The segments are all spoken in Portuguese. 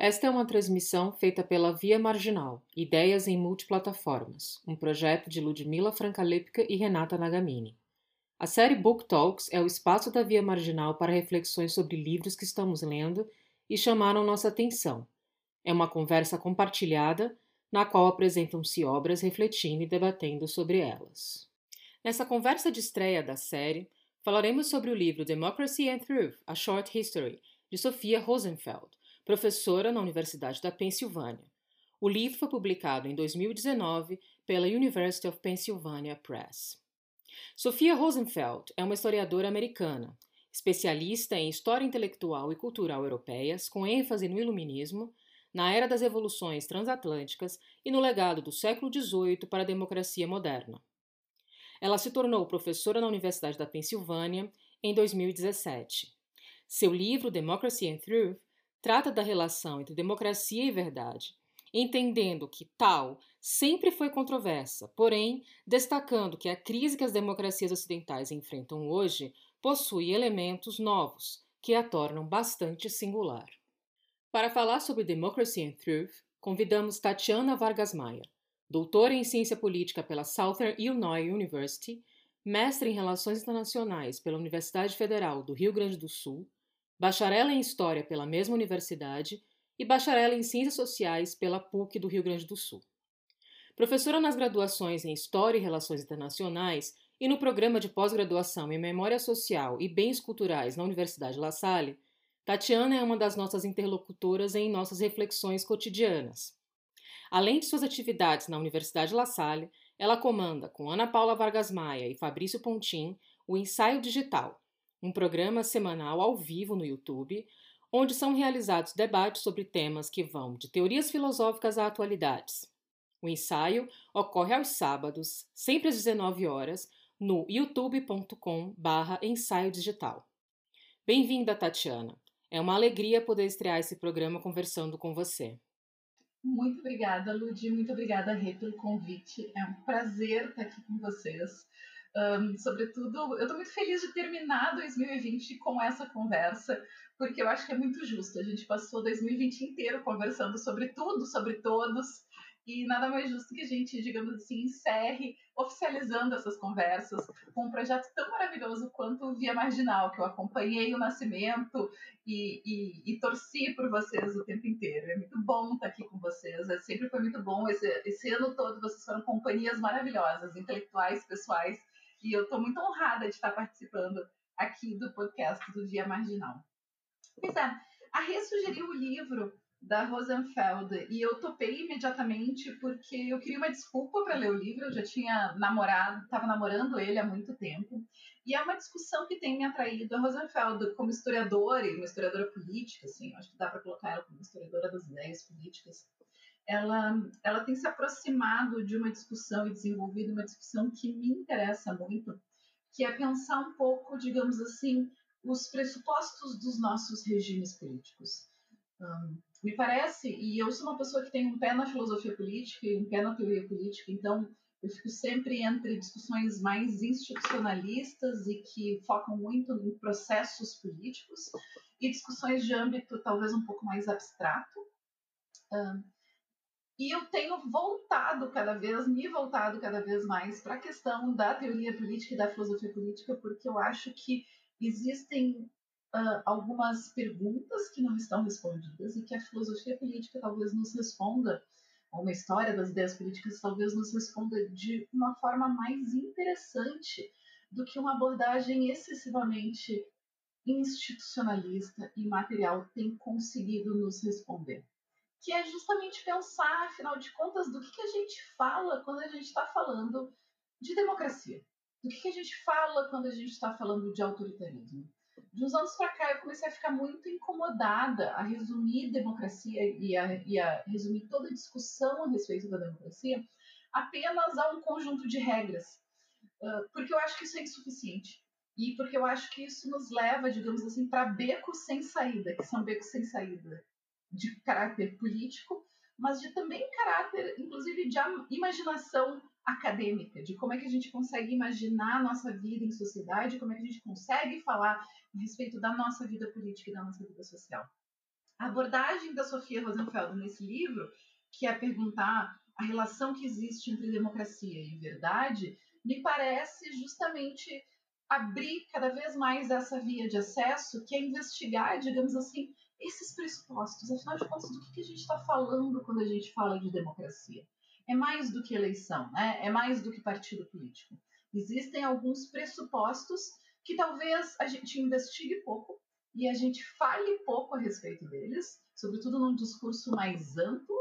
Esta é uma transmissão feita pela Via Marginal, Ideias em Multiplataformas, um projeto de Ludmila Francalepka e Renata Nagamini. A série Book Talks é o espaço da Via Marginal para reflexões sobre livros que estamos lendo e chamaram nossa atenção. É uma conversa compartilhada na qual apresentam-se obras refletindo e debatendo sobre elas. Nessa conversa de estreia da série, falaremos sobre o livro Democracy and Truth: A Short History, de Sofia Rosenfeld professora na Universidade da Pensilvânia. O livro foi publicado em 2019 pela University of Pennsylvania Press. Sofia Rosenfeld é uma historiadora americana, especialista em história intelectual e cultural europeias, com ênfase no iluminismo, na era das evoluções transatlânticas e no legado do século XVIII para a democracia moderna. Ela se tornou professora na Universidade da Pensilvânia em 2017. Seu livro Democracy and Truth trata da relação entre democracia e verdade, entendendo que tal sempre foi controversa, porém destacando que a crise que as democracias ocidentais enfrentam hoje possui elementos novos que a tornam bastante singular. Para falar sobre Democracy and Truth, convidamos Tatiana Vargas Maia, doutora em ciência política pela Southern Illinois University, mestre em relações internacionais pela Universidade Federal do Rio Grande do Sul bacharel em História pela mesma universidade e bacharel em Ciências Sociais pela PUC do Rio Grande do Sul. Professora nas graduações em História e Relações Internacionais e no programa de pós-graduação em Memória Social e Bens Culturais na Universidade La Salle, Tatiana é uma das nossas interlocutoras em nossas reflexões cotidianas. Além de suas atividades na Universidade La Salle, ela comanda, com Ana Paula Vargas Maia e Fabrício Pontim, o Ensaio Digital, um programa semanal ao vivo no YouTube, onde são realizados debates sobre temas que vão de teorias filosóficas a atualidades. O ensaio ocorre aos sábados, sempre às 19 horas, no youtube.com/ensaio digital. Bem-vinda, Tatiana. É uma alegria poder estrear esse programa conversando com você. Muito obrigada, Ludi. Muito obrigada, Rê, pelo convite. É um prazer estar aqui com vocês. Um, sobretudo, eu estou muito feliz de terminar 2020 com essa conversa, porque eu acho que é muito justo. A gente passou 2020 inteiro conversando sobre tudo, sobre todos, e nada mais justo que a gente, digamos assim, encerre oficializando essas conversas com um projeto tão maravilhoso quanto o Via Marginal, que eu acompanhei o nascimento e, e, e, torci por vocês o tempo inteiro. É muito bom estar aqui com vocês, é, sempre foi muito bom. Esse, esse ano todo vocês foram companhias maravilhosas, intelectuais, pessoais, e eu estou muito honrada de estar participando aqui do podcast do Dia Marginal. Pois é, a Rê sugeriu o livro da Rosenfeld e eu topei imediatamente porque eu queria uma desculpa para ler o livro, eu já tinha namorado, estava namorando ele há muito tempo, e é uma discussão que tem me atraído a Rosenfeld como historiadora e uma historiadora política, assim, acho que dá para colocar ela como historiadora das ideias políticas ela, ela tem se aproximado de uma discussão e desenvolvido uma discussão que me interessa muito, que é pensar um pouco, digamos assim, os pressupostos dos nossos regimes políticos. Um, me parece, e eu sou uma pessoa que tem um pé na filosofia política e um pé na teoria política, então eu fico sempre entre discussões mais institucionalistas e que focam muito em processos políticos e discussões de âmbito talvez um pouco mais abstrato. Um, e eu tenho voltado cada vez, me voltado cada vez mais para a questão da teoria política e da filosofia política, porque eu acho que existem uh, algumas perguntas que não estão respondidas e que a filosofia política talvez nos responda, ou uma história das ideias políticas talvez nos responda de uma forma mais interessante do que uma abordagem excessivamente institucionalista e material tem conseguido nos responder que é justamente pensar, afinal de contas, do que, que a gente fala quando a gente está falando de democracia. Do que, que a gente fala quando a gente está falando de autoritarismo. De uns anos para cá, eu comecei a ficar muito incomodada a resumir democracia e a, e a resumir toda a discussão a respeito da democracia apenas a um conjunto de regras. Uh, porque eu acho que isso é insuficiente. E porque eu acho que isso nos leva, digamos assim, para becos sem saída, que são becos sem saída de caráter político, mas de também caráter, inclusive, de imaginação acadêmica, de como é que a gente consegue imaginar a nossa vida em sociedade, como é que a gente consegue falar a respeito da nossa vida política e da nossa vida social. A abordagem da Sofia Rosenfeld nesse livro, que é perguntar a relação que existe entre democracia e verdade, me parece justamente abrir cada vez mais essa via de acesso, que é investigar, digamos assim, esses pressupostos. Afinal de contas, do que a gente está falando quando a gente fala de democracia? É mais do que eleição, né? é mais do que partido político. Existem alguns pressupostos que talvez a gente investigue pouco e a gente fale pouco a respeito deles, sobretudo num discurso mais amplo,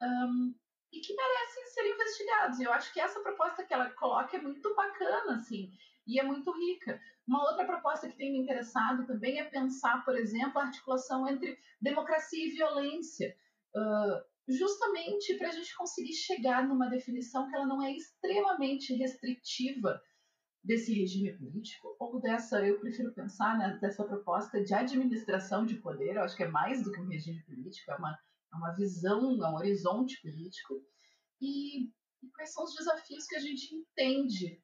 um, e que merecem ser investigados. Eu acho que essa proposta que ela coloca é muito bacana, assim, e é muito rica. Uma outra proposta que tem me interessado também é pensar, por exemplo, a articulação entre democracia e violência, justamente para a gente conseguir chegar numa definição que ela não é extremamente restritiva desse regime político ou dessa, eu prefiro pensar né, dessa proposta de administração de poder, eu acho que é mais do que um regime político, é uma, é uma visão, é um horizonte político, e, e quais são os desafios que a gente entende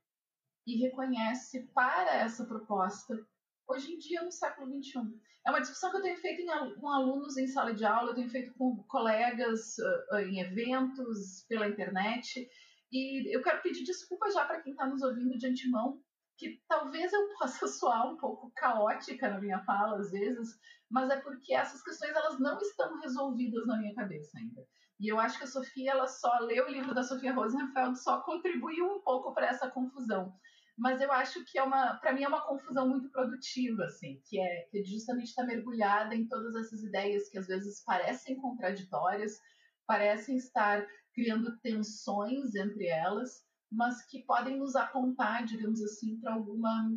e reconhece para essa proposta hoje em dia no século XXI. É uma discussão que eu tenho feito em, com alunos em sala de aula, eu tenho feito com colegas uh, em eventos, pela internet, e eu quero pedir desculpa já para quem está nos ouvindo de antemão, que talvez eu possa soar um pouco caótica na minha fala às vezes, mas é porque essas questões elas não estão resolvidas na minha cabeça ainda. E eu acho que a Sofia, ela só leu o livro da Sofia Rosenfeld, só contribuiu um pouco para essa confusão mas eu acho que é uma, para mim é uma confusão muito produtiva, assim, que é que justamente está mergulhada em todas essas ideias que às vezes parecem contraditórias, parecem estar criando tensões entre elas, mas que podem nos apontar, digamos assim, para alguma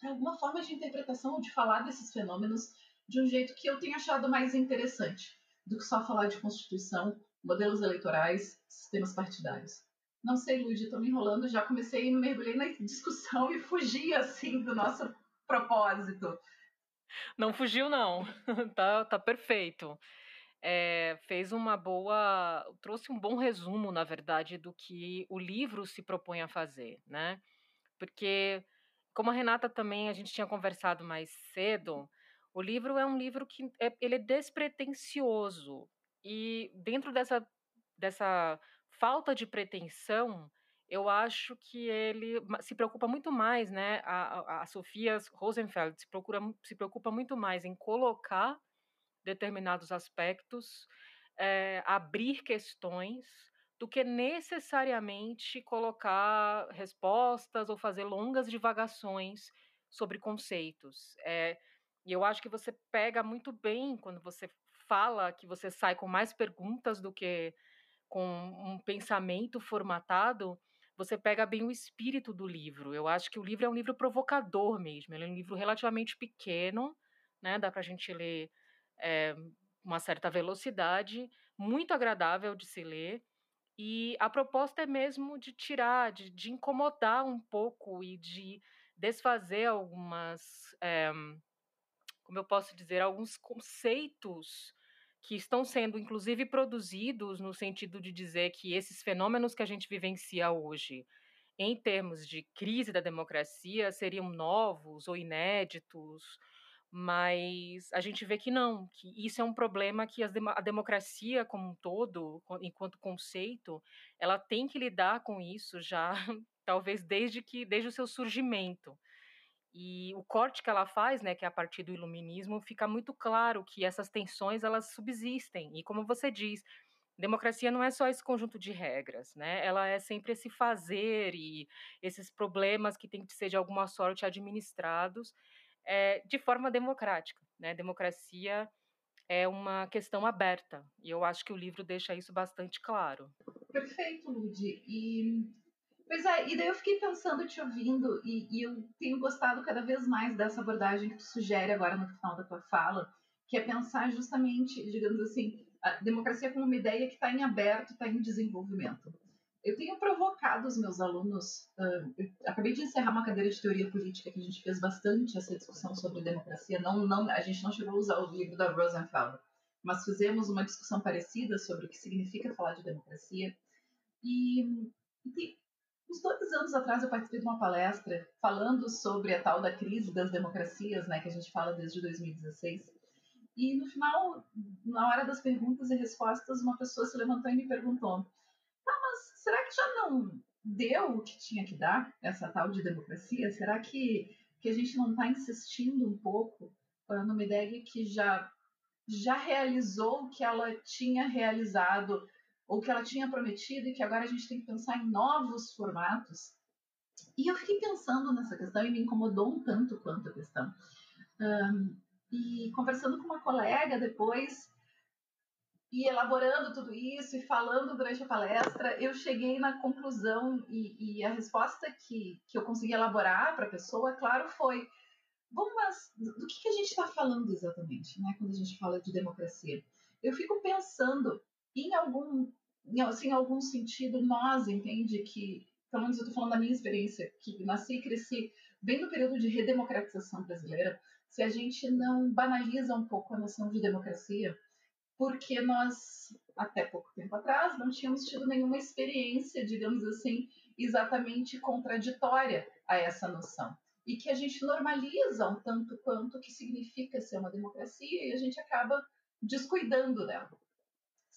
para alguma forma de interpretação ou de falar desses fenômenos de um jeito que eu tenho achado mais interessante do que só falar de constituição, modelos eleitorais, sistemas partidários. Não sei, Lud, estou me enrolando, já comecei, mergulhei na discussão e fugi, assim, do nosso propósito. Não fugiu, não. tá, tá perfeito. É, fez uma boa. trouxe um bom resumo, na verdade, do que o livro se propõe a fazer, né? Porque, como a Renata também, a gente tinha conversado mais cedo, o livro é um livro que é, ele é despretensioso. E dentro dessa, dessa falta de pretensão, eu acho que ele se preocupa muito mais, né? A, a Sofia Rosenfeld se, procura, se preocupa muito mais em colocar determinados aspectos, é, abrir questões, do que necessariamente colocar respostas ou fazer longas divagações sobre conceitos. É, e eu acho que você pega muito bem quando você fala que você sai com mais perguntas do que com um pensamento formatado, você pega bem o espírito do livro. Eu acho que o livro é um livro provocador mesmo. Ele é um livro relativamente pequeno, né? Dá para a gente ler é, uma certa velocidade, muito agradável de se ler. E a proposta é mesmo de tirar, de, de incomodar um pouco e de desfazer algumas, é, como eu posso dizer, alguns conceitos que estão sendo, inclusive, produzidos no sentido de dizer que esses fenômenos que a gente vivencia hoje, em termos de crise da democracia, seriam novos ou inéditos, mas a gente vê que não, que isso é um problema que a democracia como um todo, enquanto conceito, ela tem que lidar com isso já, talvez desde que desde o seu surgimento. E o corte que ela faz, né, que é a partir do iluminismo, fica muito claro que essas tensões elas subsistem. E como você diz, democracia não é só esse conjunto de regras, né? Ela é sempre esse fazer e esses problemas que têm que ser de alguma sorte administrados é, de forma democrática, né? Democracia é uma questão aberta e eu acho que o livro deixa isso bastante claro. Perfeito, Lud. E Pois é, e daí eu fiquei pensando, te ouvindo, e, e, eu tenho gostado cada vez mais dessa abordagem que tu sugere agora no final da tua fala, que é pensar justamente, digamos assim, a democracia como uma ideia que está em aberto, está em desenvolvimento. Eu tenho provocado os meus alunos, uh, acabei de encerrar uma cadeira de teoria política que a gente fez bastante essa discussão sobre democracia, não, não, a gente não chegou a usar o livro da Rosenfeld, mas fizemos uma discussão parecida sobre o que significa falar de democracia, e, e Uns dois anos atrás eu participei de uma palestra falando sobre a tal da crise das democracias, né, que a gente fala desde 2016. E no final, na hora das perguntas e respostas, uma pessoa se levantou e me perguntou: Tá, mas será que já não deu o que tinha que dar, essa tal de democracia? Será que, que a gente não está insistindo um pouco uh, numa ideia que já, já realizou o que ela tinha realizado ou que ela tinha prometido e que agora a gente tem que pensar em novos formatos? E eu fiquei pensando nessa questão e me incomodou um tanto quanto a questão. Um, e conversando com uma colega depois, e elaborando tudo isso e falando durante a palestra, eu cheguei na conclusão e, e a resposta que, que eu consegui elaborar para a pessoa, claro, foi: bom, mas do que, que a gente está falando exatamente, né, quando a gente fala de democracia? Eu fico pensando em algum, em, assim, em algum sentido, nós, entende, que, pelo menos eu estou falando da minha experiência, que nasci e cresci bem no período de redemocratização brasileira, se a gente não banaliza um pouco a noção de democracia, porque nós, até pouco tempo atrás, não tínhamos tido nenhuma experiência, digamos assim, exatamente contraditória a essa noção. E que a gente normaliza um tanto quanto o que significa ser uma democracia e a gente acaba descuidando dela,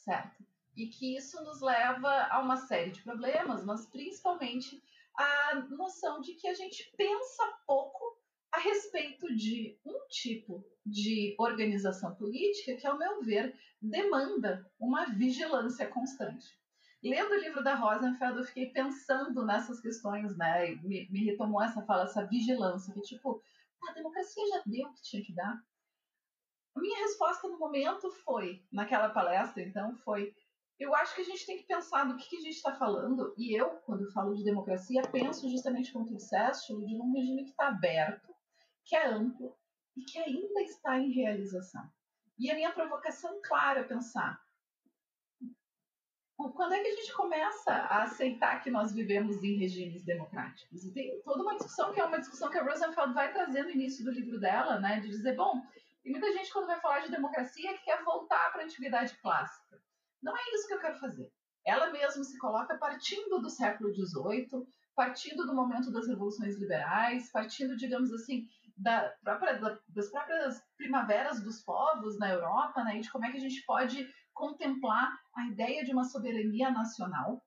certo? E que isso nos leva a uma série de problemas, mas principalmente a noção de que a gente pensa pouco a respeito de um tipo de organização política que, ao meu ver, demanda uma vigilância constante. Lendo o livro da Rosenfeld, eu fiquei pensando nessas questões, né? Me, me retomou essa fala, essa vigilância, que tipo, a democracia já deu o que tinha que dar. A minha resposta no momento foi, naquela palestra, então, foi eu acho que a gente tem que pensar do que, que a gente está falando, e eu, quando falo de democracia, penso justamente como tu disseste, de um regime que está aberto, que é amplo e que ainda está em realização. E a minha provocação clara é pensar quando é que a gente começa a aceitar que nós vivemos em regimes democráticos? E tem toda uma discussão que é uma discussão que a Rosenfeld vai trazer no início do livro dela, né, de dizer, bom, tem muita gente quando vai falar de democracia que quer voltar para a antiguidade clássica. Não é isso que eu quero fazer. Ela mesma se coloca partindo do século XVIII, partindo do momento das revoluções liberais, partindo, digamos assim, da própria, da, das próprias primaveras dos povos na Europa, né, e de como é que a gente pode contemplar a ideia de uma soberania nacional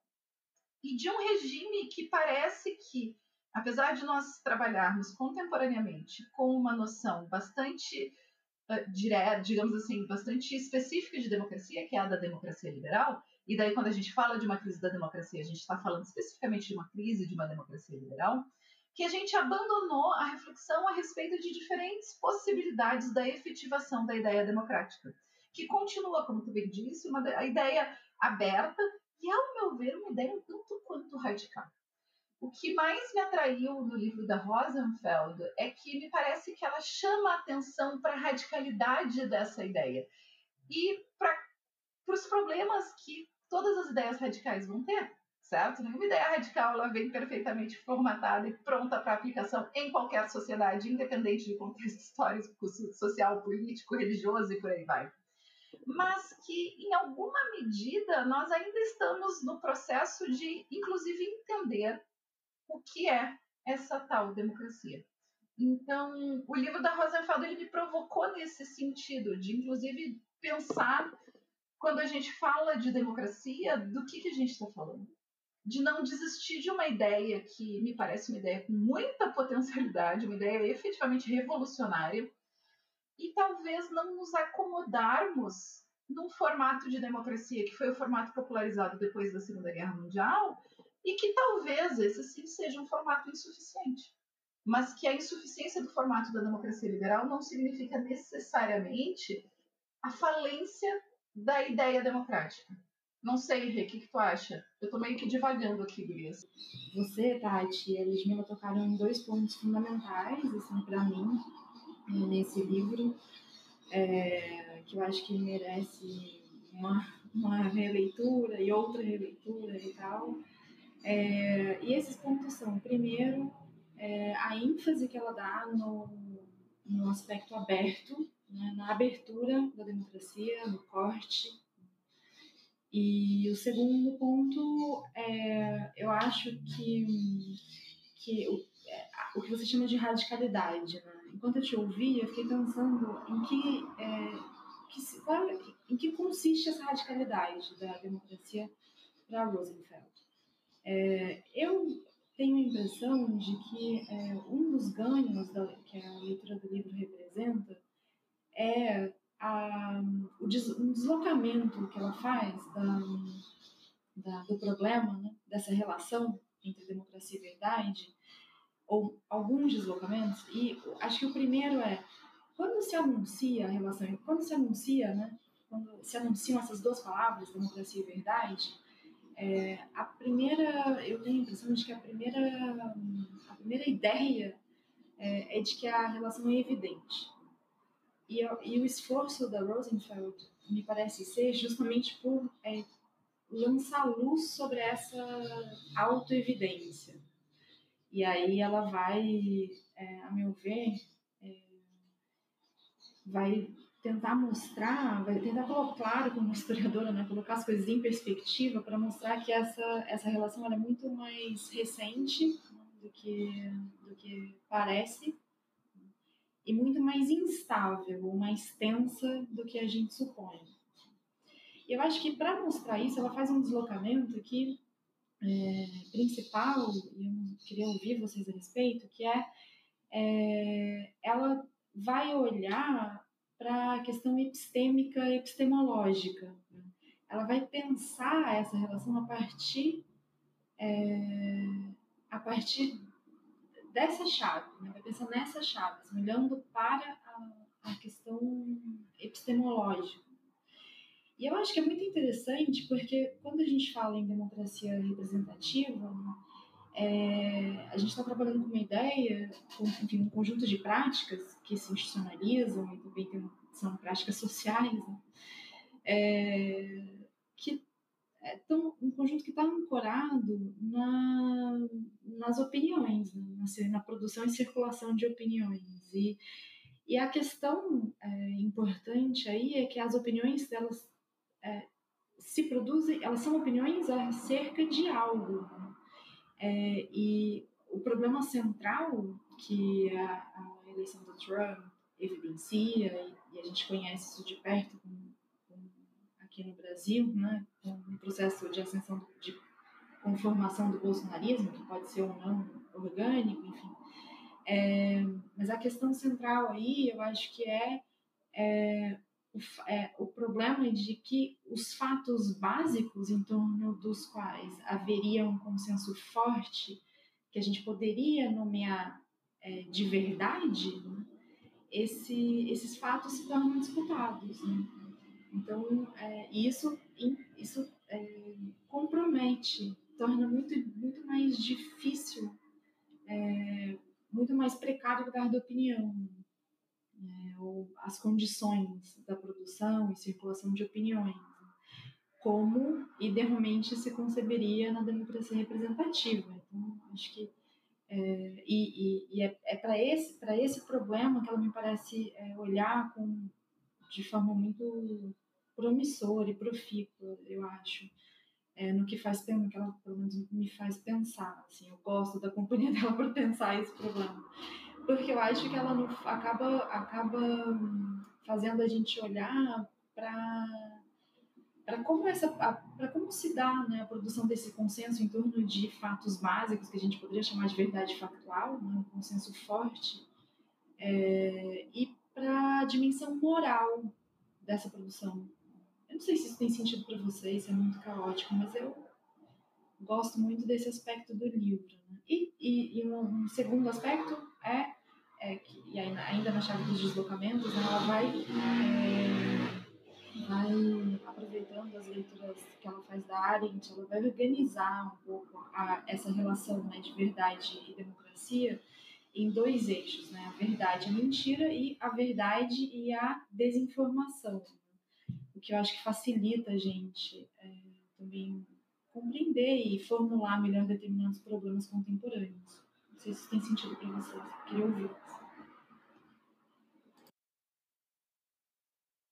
e de um regime que parece que, apesar de nós trabalharmos contemporaneamente com uma noção bastante direta, digamos assim, bastante específica de democracia, que é a da democracia liberal, e daí, quando a gente fala de uma crise da democracia, a gente está falando especificamente de uma crise de uma democracia liberal, que a gente abandonou a reflexão a respeito de diferentes possibilidades da efetivação da ideia democrática, que continua, como tu bem disse, uma ideia aberta e, ao meu ver, uma ideia um tanto quanto radical. O que mais me atraiu no livro da Rosenfeld é que me parece que ela chama a atenção para a radicalidade dessa ideia e para os problemas que todas as ideias radicais vão ter, certo? Nenhuma ideia radical ela vem perfeitamente formatada e pronta para aplicação em qualquer sociedade, independente de contexto histórico, social, político, religioso e por aí vai. Mas que, em alguma medida, nós ainda estamos no processo de, inclusive, entender o que é essa tal democracia. Então, o livro da Rosenfeld ele me provocou nesse sentido, de inclusive pensar quando a gente fala de democracia, do que, que a gente está falando? De não desistir de uma ideia que me parece uma ideia com muita potencialidade, uma ideia efetivamente revolucionária, e talvez não nos acomodarmos num formato de democracia que foi o formato popularizado depois da Segunda Guerra Mundial e que talvez esse sim seja um formato insuficiente. Mas que a insuficiência do formato da democracia liberal não significa necessariamente a falência da ideia democrática. Não sei, Rê, o que, tu acha? Eu tô meio que divagando aqui, Gurias. Você, Tati e a Lismila tocaram em dois pontos fundamentais, assim, para mim, nesse livro, é, que eu acho que merece uma, uma releitura e outra releitura e tal. É, e esses pontos são, primeiro, é, a ênfase que ela dá no, no aspecto aberto né, na abertura da democracia, no corte. E o segundo ponto é, eu acho que, que o, é, o que você chama de radicalidade. Né? Enquanto eu te ouvia, eu fiquei pensando em que, é, que, qual, em que consiste essa radicalidade da democracia para Rosenfeld. É, eu tenho a impressão de que é, um dos ganhos da, que a leitura do livro representa é a, o des, um deslocamento que ela faz da, da, do problema, né, dessa relação entre democracia e verdade, ou alguns deslocamentos, e acho que o primeiro é quando se anuncia a relação, quando se anuncia, né, quando se anunciam essas duas palavras, democracia e verdade, é, a primeira, eu tenho a impressão de que a primeira, a primeira ideia é, é de que a relação é evidente. E, e, o esforço da Rosenfeld me parece ser justamente por é, lançar luz sobre essa autoevidência. E aí ela vai, é, a meu ver, é, vai tentar mostrar, vai tentar colocar claro como historiadora, né, colocar as coisas em perspectiva para mostrar que essa essa relação é muito mais recente do que do que parece e muito mais instável mais tensa do que a gente supõe. E eu acho que para mostrar isso, ela faz um deslocamento aqui é, principal, e eu queria ouvir vocês a respeito, que é, é ela vai olhar para a questão epistêmica, epistemológica. Né? Ela vai pensar essa relação a partir é, a partir dessa chave, né? vai pensar nessa chave, assim, olhando para a, a questão epistemológica. E eu acho que é muito interessante porque quando a gente fala em democracia representativa, é, a gente está trabalhando com uma ideia, com enfim, um conjunto de práticas que se institucionalizam e também tem, são práticas sociais, né? é, que é tão, um conjunto que está ancorado na, nas opiniões, né? na, na, produção e circulação de opiniões. E, e a questão é, importante aí é que as opiniões delas é, se produzem, elas são opiniões acerca de algo. Né? É, e o problema central que a, a, eleição do Trump evidencia, e, e, a gente conhece isso de perto com, com, aqui no Brasil, né, com o processo de ascensão de conformação do bolsonarismo, que pode ser ou não orgânico, enfim. É, mas a questão central aí, eu acho que é, é é, o problema de que os fatos básicos em torno dos quais haveria um consenso forte, que a gente poderia nomear é, de verdade, né? Esse, esses fatos se tornam disputados. Né? Então, é, isso, isso é, compromete, torna muito, muito mais difícil, é, muito mais precário o lugar da opinião né, ou as condições da produção e circulação de opiniões, como idealmente se conceberia na democracia representativa. Então, acho que é, e, e, é, é para esse esse problema que ela me parece é, olhar com de forma muito promissora e profícua, eu acho. É, no que faz no que ela pelo menos me faz pensar assim eu gosto da companhia dela para pensar esse problema porque eu acho que ela não, acaba, acaba fazendo a gente olhar para para como essa para como se dá né, a produção desse consenso em torno de fatos básicos que a gente poderia chamar de verdade factual, né, um consenso forte, é, e para a dimensão moral dessa produção. Eu não sei se isso tem sentido para vocês, é muito caótico, mas eu gosto muito desse aspecto do livro. Né? E, e, e um, segundo aspecto é, é que, e ainda na chave dos deslocamentos, né, ela vai, é, vai aproveitando as leituras que ela faz da Arendt, ela vai organizar um pouco a, essa relação né, de verdade e democracia em dois eixos, né? A verdade e a mentira e a verdade e a desinformação. Né? O que eu acho que facilita a gente é, também compreender e formular melhor determinados problemas contemporâneos. Não sei se isso tem sentido para vocês. Queria ouvir.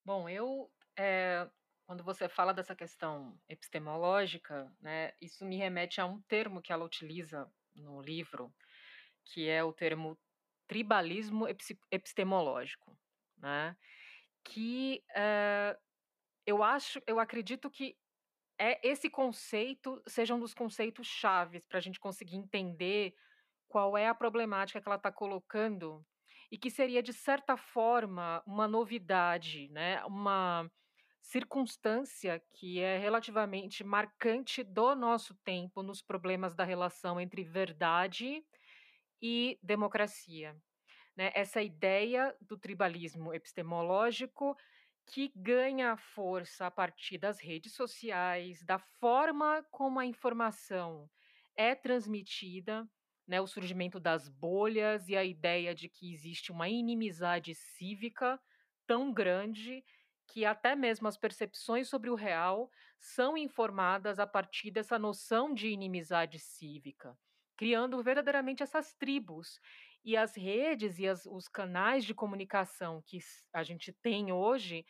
Bom, eu é, quando você fala dessa questão epistemológica, né, isso me remete a um termo que ela utiliza no livro, que é o termo tribalismo epistemológico, né, que uh, eu acho, eu acredito que é esse conceito seja um dos conceitos chaves para a gente conseguir entender qual é a problemática que ela está colocando e que seria de certa forma uma novidade, né? Uma circunstância que é relativamente marcante do nosso tempo nos problemas da relação entre verdade e democracia. Né? Essa ideia do tribalismo epistemológico que ganha força a partir das redes sociais, da forma como a informação é transmitida, né, o surgimento das bolhas e a ideia de que existe uma inimizade cívica tão grande que até mesmo as percepções sobre o real são informadas a partir dessa noção de inimizade cívica, criando verdadeiramente essas tribos. E as redes e as, os canais de comunicação que a gente tem hoje,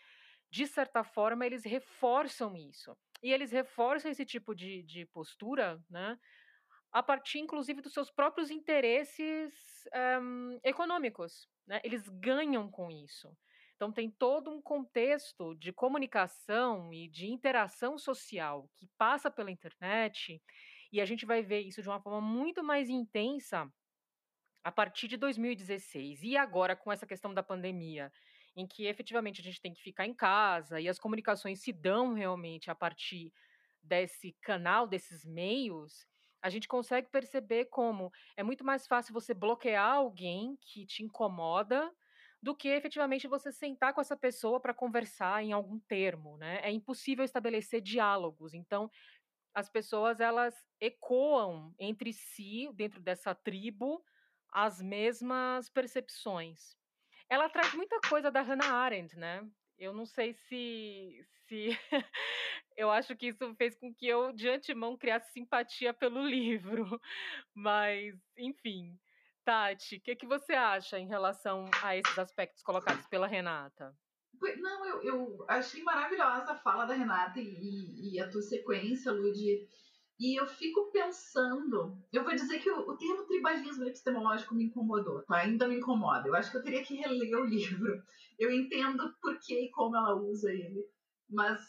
de certa forma, eles reforçam isso. E eles reforçam esse tipo de, de postura, né? A partir, inclusive, dos seus próprios interesses um, eh, econômicos. Né? Eles ganham com isso. Então, tem todo um contexto de comunicação e de interação social que passa pela internet, e a gente vai ver isso de uma forma muito mais intensa a partir de 2016. E agora, com essa questão da pandemia, em que efetivamente a gente tem que ficar em casa e as comunicações se dão realmente a partir desse canal, desses meios, a gente consegue perceber como é muito mais fácil você bloquear alguém que te incomoda do que efetivamente você sentar com essa pessoa para conversar em algum termo, né? É impossível estabelecer diálogos. Então, as pessoas elas ecoam entre si, dentro dessa tribo, as mesmas percepções. Ela traz muita coisa da Hannah Arendt, né? Eu não sei se, se eu acho que isso fez com que eu de antemão criasse simpatia pelo livro, mas enfim. Tati, o que, que você acha em relação a esses aspectos colocados pela Renata? Não, eu, eu achei maravilhosa a fala da Renata e, e a tua sequência, Lud. E eu fico pensando, eu vou dizer que o, o, termo tribalismo epistemológico me incomodou, tá? Ainda me incomoda. Eu acho que eu teria que reler o livro. Eu entendo por que e como ela usa ele, mas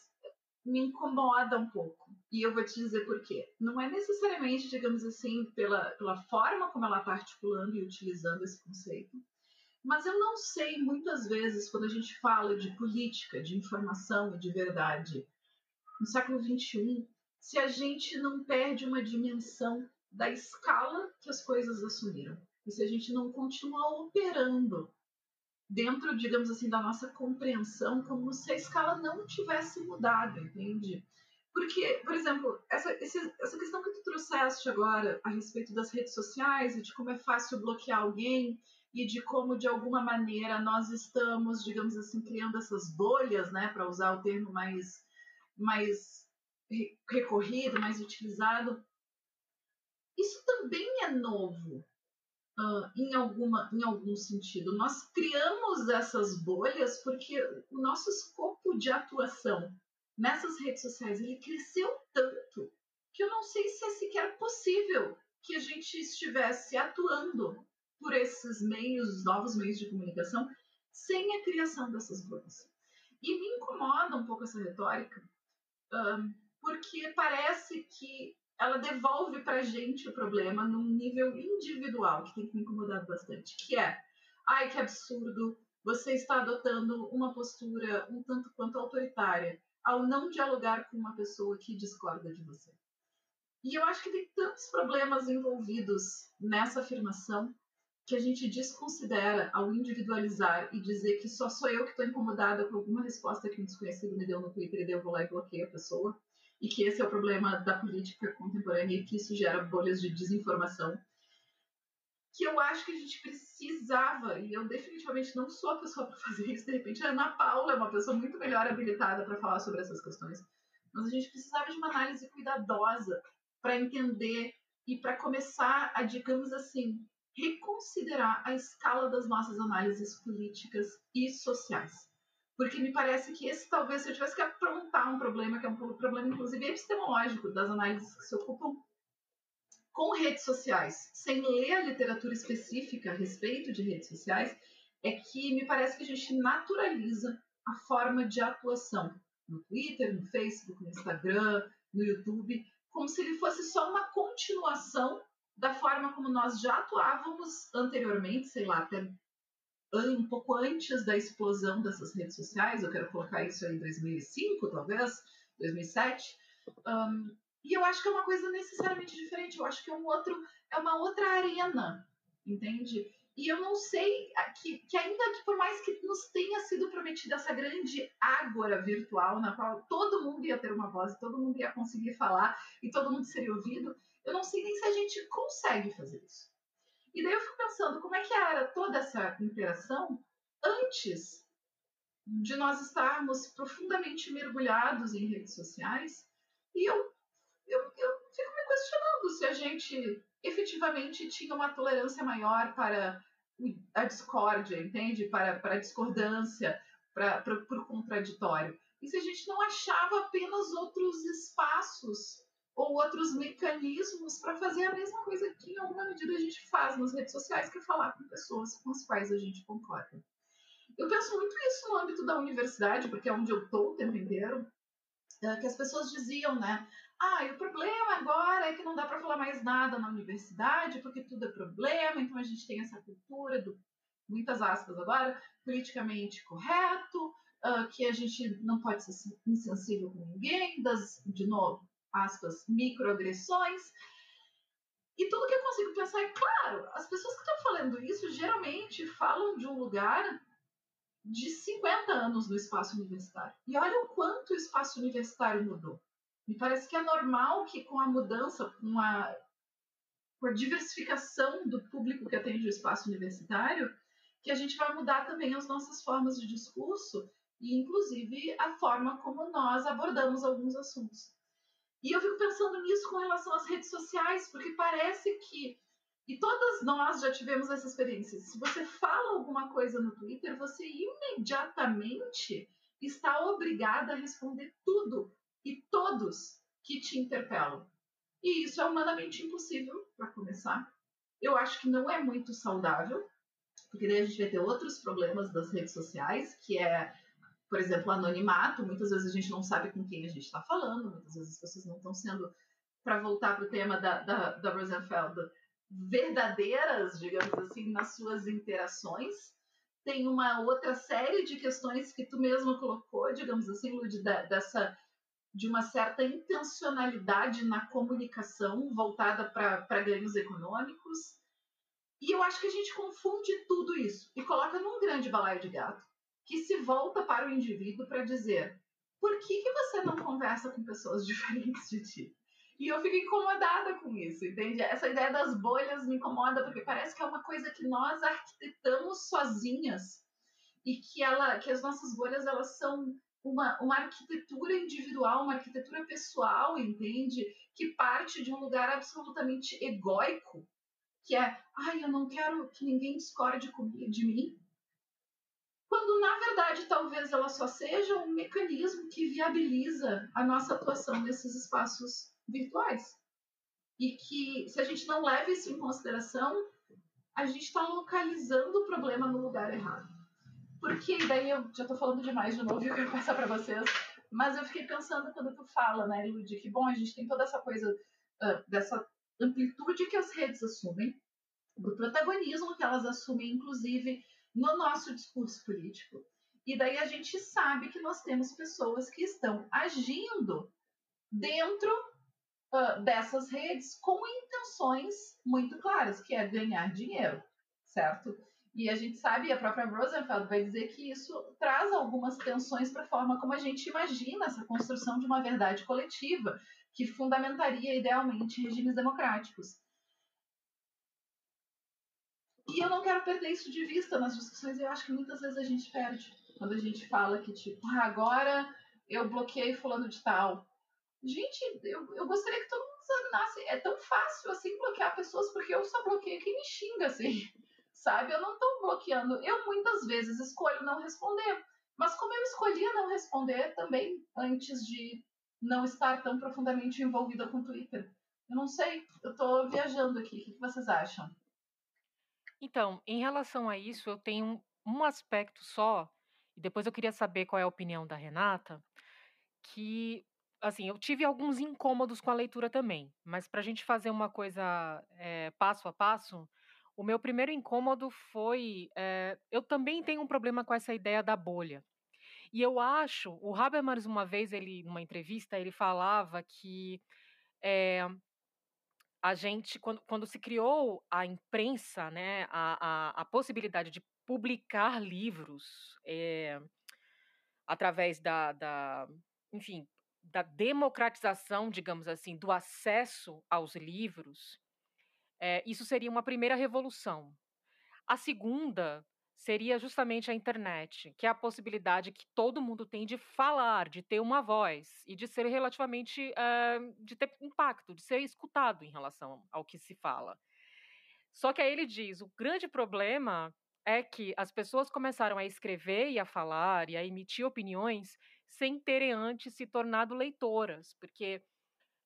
me incomoda um pouco. E eu vou te dizer por quê. Não é necessariamente, digamos assim, pela, pela forma como ela está articulando e utilizando esse conceito, mas eu não sei, muitas vezes, quando a gente fala de política, de informação e de verdade, no século XXI, se a gente não perde uma dimensão da escala que as coisas assumiram. E se a gente não continua operando dentro, digamos assim, da nossa compreensão, como se a escala não tivesse mudado, entende? Porque, por exemplo, essa, essa questão que tu trouxeste agora a respeito das redes sociais e de como é fácil bloquear alguém e de como, de alguma maneira, nós estamos, digamos assim, criando essas bolhas, né, para usar o termo mais, mais recorrido, mais utilizado. Isso também é novo, uh, em, alguma, em algum sentido. Nós criamos essas bolhas porque o nosso escopo de atuação nessas redes sociais ele cresceu tanto que eu não sei se é sequer possível que a gente estivesse atuando por esses meios, novos meios de comunicação, sem a criação dessas bolhas. E me incomoda um pouco essa retórica, porque parece que ela devolve para a gente o problema num nível individual, que tem que me incomodar bastante, que é, ai que absurdo, você está adotando uma postura um tanto quanto autoritária ao não dialogar com uma pessoa que discorda de você. E eu acho que tem tantos problemas envolvidos nessa afirmação que a gente desconsidera ao individualizar e dizer que só sou eu que estou incomodada com alguma resposta que um desconhecido me deu no Twitter e eu vou lá e bloqueio a pessoa e que esse é o problema da política contemporânea e que isso gera bolhas de desinformação. Que eu acho que a gente precisava, e eu definitivamente não sou a pessoa para fazer isso, de repente a Ana Paula é uma pessoa muito melhor habilitada para falar sobre essas questões, mas a gente precisava de uma análise cuidadosa para entender e para começar a, digamos assim, reconsiderar a escala das nossas análises políticas e sociais porque me parece que esse talvez, se eu tivesse que aprontar um problema, que é um problema inclusive epistemológico das análises que se ocupam com redes sociais, sem ler a literatura específica a respeito de redes sociais, é que me parece que a gente naturaliza a forma de atuação no Twitter, no Facebook, no Instagram, no YouTube, como se ele fosse só uma continuação da forma como nós já atuávamos anteriormente, sei lá, até um pouco antes da explosão dessas redes sociais, eu quero colocar isso em 2005, talvez, 2007. Um, e eu acho que é uma coisa necessariamente diferente, eu acho que é um outro, é uma outra arena, entende? E eu não sei que, que ainda que por mais que nos tenha sido prometida essa grande ágora virtual na qual todo mundo ia ter uma voz, todo mundo ia conseguir falar e todo mundo seria ouvido, eu não sei nem se a gente consegue fazer isso. E daí eu fico pensando como é que era toda essa interação antes de nós estarmos profundamente mergulhados em redes sociais. E eu, eu, eu fico me questionando se a gente efetivamente tinha uma tolerância maior para a discórdia, entende? Para, para a discordância, para, para, para o contraditório. E se a gente não achava apenas outros espaços outros mecanismos para fazer a mesma coisa que em alguma medida a gente faz nas redes sociais, que é falar com pessoas com as quais a gente concorda. Eu penso muito isso no âmbito da universidade, porque é onde eu estou o tempo inteiro, que as pessoas diziam, né? Ah, e o problema agora é que não dá para falar mais nada na universidade, porque tudo é problema, então a gente tem essa cultura do, muitas aspas agora, politicamente correto, uh, que a gente não pode ser insensível com ninguém, das, de novo, aspas, microagressões. E tudo que eu consigo pensar é, claro, as pessoas que estão falando isso geralmente falam de um lugar de 50 anos no espaço universitário. E olha o quanto o espaço universitário mudou. Me parece que é normal que com a mudança, com a, com a diversificação do público que atende o espaço universitário, que a gente vai mudar também as nossas formas de discurso e, inclusive, a forma como nós abordamos alguns assuntos. E eu fico pensando nisso com relação às redes sociais, porque parece que e todas nós já tivemos essa experiência. Se você fala alguma coisa no Twitter, você imediatamente está obrigada a responder tudo e todos que te interpelam. E isso é humanamente impossível, para começar. Eu acho que não é muito saudável, porque daí a gente vai ter outros problemas das redes sociais, que é, por exemplo, anonimato. Muitas vezes a gente não sabe com quem a gente está falando, muitas vezes as pessoas não estão sendo, para voltar para o tema da, da, da Rosenfeld, verdadeiras, digamos assim, nas suas interações. Tem uma outra série de questões que tu mesmo colocou, digamos assim, Lud, dessa de uma certa intencionalidade na comunicação voltada para ganhos econômicos. E eu acho que a gente confunde tudo isso e coloca num grande balaio de gato, que se volta para o indivíduo para dizer: por que, que você não conversa com pessoas diferentes de ti? E eu fico incomodada com isso, entende? Essa ideia das bolhas me incomoda, porque parece que é uma coisa que nós arquitetamos sozinhas e que, ela, que as nossas bolhas elas são uma, uma arquitetura individual, uma arquitetura pessoal, entende? Que parte de um lugar absolutamente egóico, que é, ai, eu não quero que ninguém discorde de mim. Quando, na verdade, talvez ela só seja um mecanismo que viabiliza a nossa atuação nesses espaços virtuais. E que, se a gente não leva isso em consideração, a gente está localizando o problema no lugar errado. Porque daí eu já estou falando demais de novo e eu quero passar para vocês, mas eu fiquei pensando quando tu fala, né, Ludi, que bom, a gente tem toda essa coisa, uh, dessa amplitude que as redes assumem, do protagonismo que elas assumem, inclusive, no nosso discurso político. E daí a gente sabe que nós temos pessoas que estão agindo dentro uh, dessas redes com intenções muito claras, que é ganhar dinheiro, certo? E a gente sabe, a própria Rosenfeld vai dizer que isso traz algumas tensões para a forma como a gente imagina essa construção de uma verdade coletiva, que fundamentaria idealmente regimes democráticos. E eu não quero perder isso de vista nas discussões, eu acho que muitas vezes a gente perde quando a gente fala que, tipo, ah, agora eu bloqueei fulano de tal, Gente, eu, eu gostaria que todo mundo examinasse. É tão fácil assim bloquear pessoas, porque eu só bloqueio quem me xinga, assim. Sabe? Eu não estou bloqueando. Eu muitas vezes escolho não responder. Mas como eu escolhia não responder também antes de não estar tão profundamente envolvida com o Twitter. Eu não sei, eu estou viajando aqui. O que vocês acham? Então, em relação a isso, eu tenho um aspecto só e depois eu queria saber qual é a opinião da Renata, que assim, eu tive alguns incômodos com a leitura também, mas para a gente fazer uma coisa é, passo a passo, o meu primeiro incômodo foi. É, eu também tenho um problema com essa ideia da bolha. E eu acho, o Habermas, uma vez, ele, numa entrevista, ele falava que é, a gente, quando, quando se criou a imprensa, né, a, a, a possibilidade de publicar livros é, através da, da, enfim, da democratização, digamos assim, do acesso aos livros, é, isso seria uma primeira revolução. A segunda seria justamente a internet, que é a possibilidade que todo mundo tem de falar, de ter uma voz e de ser relativamente, uh, de ter impacto, de ser escutado em relação ao que se fala. Só que aí ele diz, o grande problema é que as pessoas começaram a escrever e a falar e a emitir opiniões sem terem antes se tornado leitoras, porque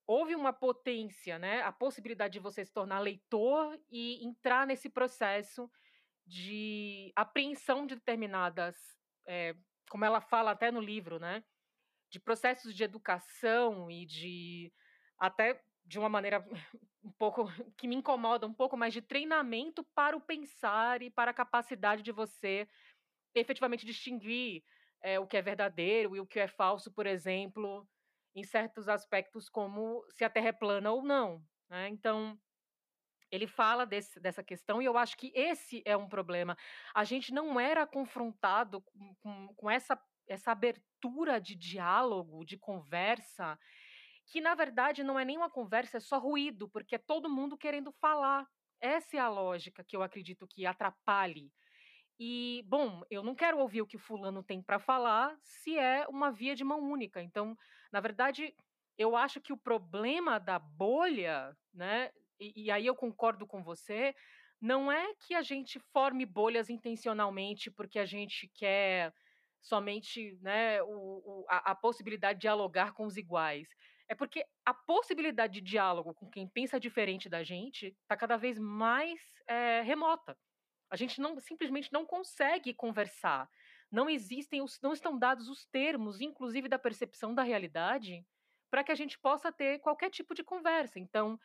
houve uma potência, né, a possibilidade de você se tornar leitor e entrar nesse processo de apreensão de determinadas, é, como ela fala até no livro, né, de processos de educação e de até de uma maneira um pouco que me incomoda um pouco mais de treinamento para o pensar e para a capacidade de você efetivamente distinguir é, o que é verdadeiro e o que é falso, por exemplo, em certos aspectos como se a Terra é plana ou não. Né? Então ele fala desse, dessa questão e eu acho que esse é um problema. A gente não era confrontado com, com, com essa, essa abertura de diálogo, de conversa, que na verdade não é nem uma conversa, é só ruído, porque é todo mundo querendo falar. Essa é a lógica que eu acredito que atrapalhe. E, bom, eu não quero ouvir o que fulano tem para falar se é uma via de mão única. Então, na verdade, eu acho que o problema da bolha, né, e, e aí eu concordo com você, não é que a gente forme bolhas intencionalmente porque a gente quer somente né, o, o, a, a, possibilidade de dialogar com os iguais. É porque a possibilidade de diálogo com quem pensa diferente da gente está cada vez mais é, remota. A gente não simplesmente não consegue conversar. Não existem, os, não estão dados os termos, inclusive da percepção da realidade, para que a gente possa ter qualquer tipo de conversa. Então,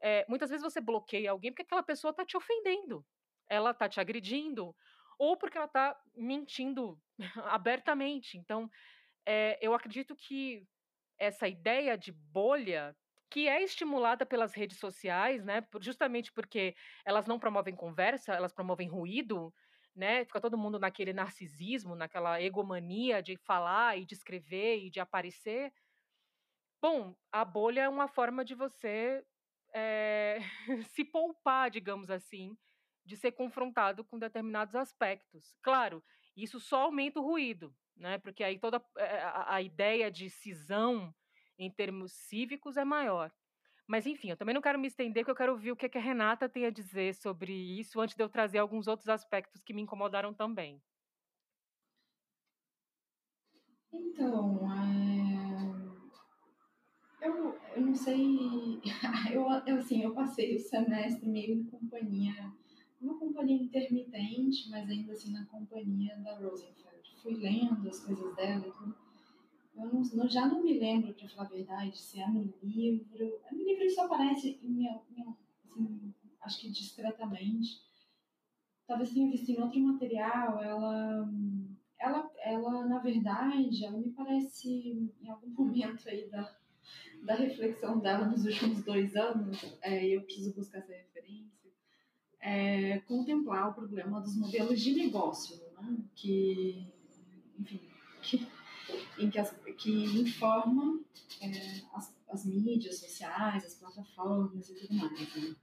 é, muitas vezes você bloqueia alguém porque aquela pessoa está te ofendendo, ela está te agredindo, ou porque ela está mentindo abertamente. Então, é, eu acredito que essa ideia de bolha que é estimulada pelas redes sociais, né? Justamente porque elas não promovem conversa, elas promovem ruído, né? Fica todo mundo naquele narcisismo, naquela egomania de falar e de escrever e de aparecer. Bom, a bolha é uma forma de você é, se poupar, digamos assim, de ser confrontado com determinados aspectos. Claro, isso só aumenta o ruído, né? Porque aí toda eh, a, a ideia de cisão em termos cívicos é maior. Mas enfim, eu também não quero me estender, porque eu quero ouvir o que, que a Renata tem a dizer sobre isso antes de eu trazer alguns outros aspectos que me incomodaram também. Então, é eu, não sei. Eu, eu, assim, eu passei o semestre meio em companhia, uma companhia intermitente, mas ainda assim na companhia da Rosenfeld. Fui lendo as coisas dela e tudo. Eu não, já não me lembro, para falar a verdade, se é no livro. No livro isso aparece em, em, assim, acho que discretamente. Talvez tenha visto em outro material. Ela, ela, ela, na verdade, ela me parece em algum momento aí da da reflexão dela nos últimos dois anos, é, eu preciso buscar essa referência, é, contemplar o problema dos modelos de negócio, né? que, enfim, que, em que, as, que informam é, as, as mídias sociais, as plataformas e tudo mais. Né?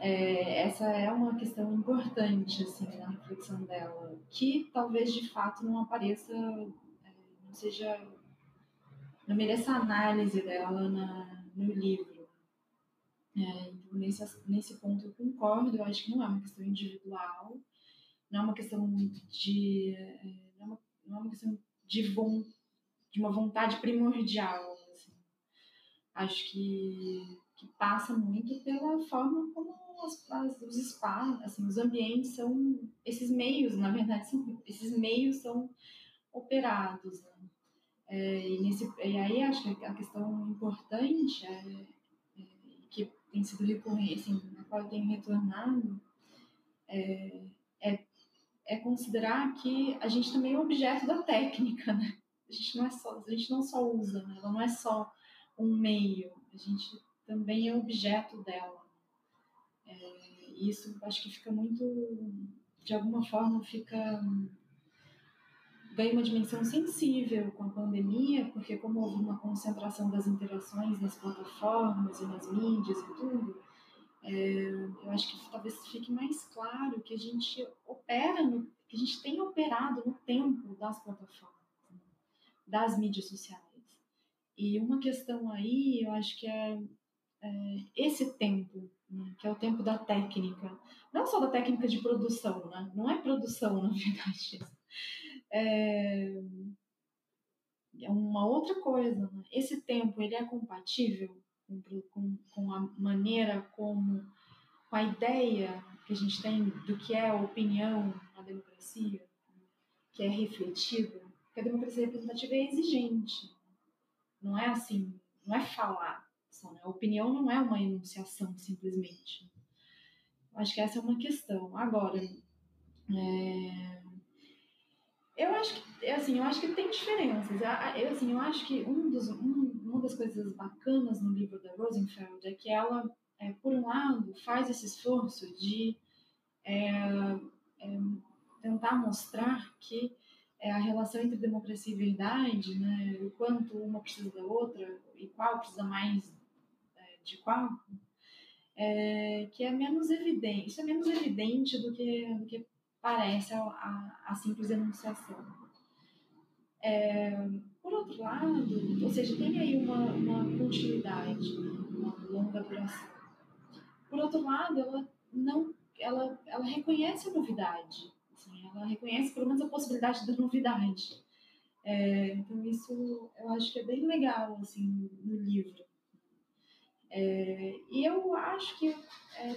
É, essa é uma questão importante assim, na reflexão dela, que talvez de fato não apareça, é, não seja não mereça análise dela na, no livro. É, então, nesse, nesse ponto eu concordo, eu acho que não é uma questão individual, não é uma questão de. É, não, é uma, não é uma questão de, von, de uma vontade primordial. Assim. Acho que, que passa muito pela forma como as, as, os espaços, assim, os ambientes são. Esses meios, na verdade, são, esses meios são operados. Né? É, e, nesse, e aí acho que a questão importante é, é, que tem sido recorrente, assim, na qual eu tenho retornado, é, é, é, considerar que a gente também é objeto da técnica, né? A gente não é só, a gente não só usa, né? ela não é só um meio, a gente também é objeto dela. É, isso acho que fica muito, de alguma forma, fica ganha uma dimensão sensível com a pandemia, porque como houve uma concentração das interações nas plataformas e nas mídias e tudo, é, eu acho que talvez fique mais claro que a gente opera, no, que a gente tem operado no tempo das plataformas, das mídias sociais. E uma questão aí, eu acho que é, é esse tempo, né, que é o tempo da técnica, não só da técnica de produção, né? não é produção, na verdade, é, é uma outra coisa. Né? Esse tempo ele é compatível com, com, a maneira como, com a ideia que a gente tem do que é a opinião na democracia, que é refletida. Porque a democracia representativa é exigente. Não é assim, não é falar. Só, né? A opinião não é uma enunciação simplesmente. Acho que essa é uma questão. Agora, é, eu acho que, assim, eu acho que tem diferenças. Eu, assim, eu acho que um dos, um, uma das coisas bacanas no livro da Rosenfeld é que ela, é, por um lado, faz esse esforço de é, é, tentar mostrar que é, a relação entre democracia e verdade, né, o quanto uma precisa da outra e qual precisa mais é, de qual, é, que é menos evidente. Isso é menos evidente do que, do que parece a, a, simples enunciação. É, por outro lado, ou seja, tem aí uma, uma continuidade, uma longa duração. Por outro lado, ela não, ela, ela reconhece a novidade, assim, ela reconhece pelo menos a possibilidade da novidade. É, então isso eu acho que é bem legal assim no livro. É, e eu acho que é,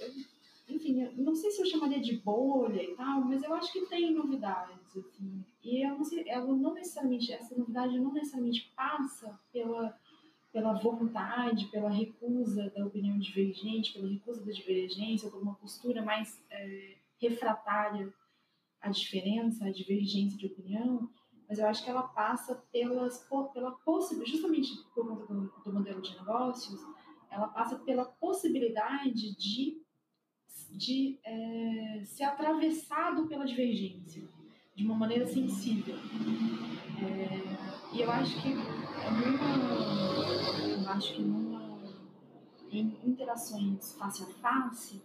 eu, enfim, não sei se eu chamaria de bolha e tal, mas eu acho que tem novidades, assim. E eu não sei, ela não necessariamente, essa novidade não necessariamente passa pela, pela vontade, pela recusa da opinião divergente, pela recusa da divergência, por uma postura mais é, refratária à diferença, à divergência de opinião, mas eu acho que ela passa pelas, pela possibilidade, justamente por conta do, do modelo de negócios, ela passa pela possibilidade de de é, ser atravessado pela divergência de uma maneira sensível. É, e eu acho que numa, eu acho que numa, em interações face a face,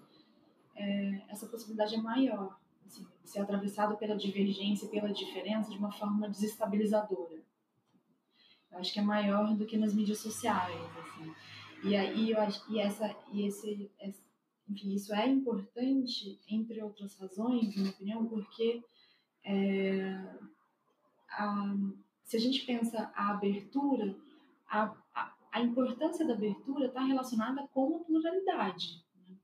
é, essa possibilidade é maior. Assim, ser atravessado pela divergência, pela diferença de uma forma desestabilizadora. Eu acho que é maior do que nas mídias sociais. Assim. E aí eu acho que essa, e esse, esse enfim, isso é importante, entre outras razões, na minha opinião, porque é, a, se a gente pensa a abertura, a, a, a importância da abertura está relacionada com a pluralidade. Né?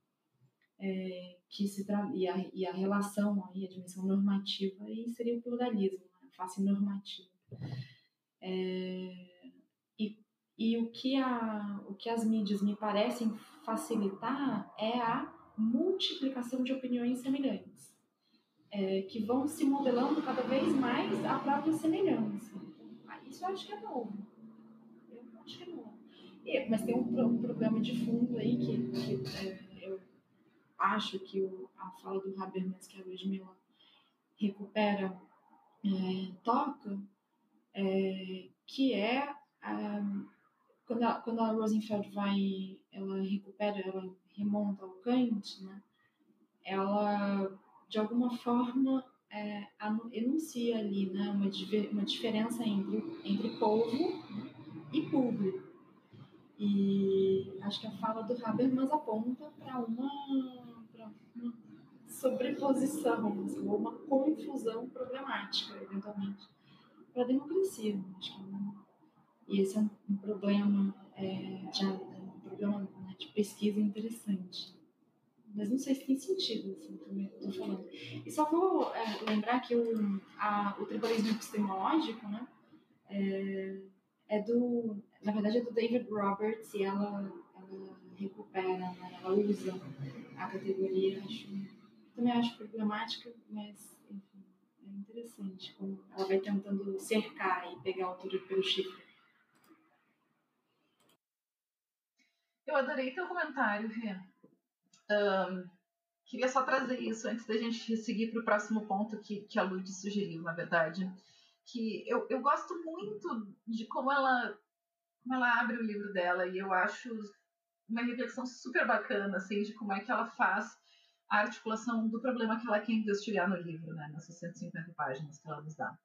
É, que se e, a, e a relação, aí, a dimensão normativa, aí seria o pluralismo, né? a face normativa. É, e o que, a, o que as mídias me parecem facilitar é a multiplicação de opiniões semelhantes, é, que vão se modelando cada vez mais a própria semelhança. Isso eu acho que é novo. Eu acho que é novo. E, mas tem um, um, problema de fundo aí que, que é, eu acho que o, a fala do Habermas, que a Ludmilla recupera, é, toca, é, que é quando a, quando a Rosenfeld vai, ela recupera, ela remonta ao Kant, né? Ela, de alguma forma, é, enuncia ali né, uma, uma diferença entre, entre povo e público. E acho que a fala do Habermas aponta para uma, uma sobreposição, ou uma confusão problemática, eventualmente, para a democracia. Acho que é e esse é um, problema, é, de, um problema né, de pesquisa interessante. mas não sei se tem sentido, assim, também eu tô falando. E só vou é, lembrar que o, a, o tribalismo epistemológico, né, é, é, do, na verdade é do David Roberts e ela, ela recupera, né, ela usa a categoria, acho, também acho problemática, mas, enfim, é interessante como ela vai tentando cercar e pegar o autor pelo chifre. Eu adorei teu comentário, Rê. Um, queria só trazer isso antes da gente seguir para o próximo ponto que, que a Lud sugeriu, na verdade. Que eu, eu gosto muito de como ela, como ela abre o livro dela e eu acho uma reflexão super bacana, assim, de como é que ela faz a articulação do problema que ela quer investigar no livro, né, nessas 150 páginas que ela nos dá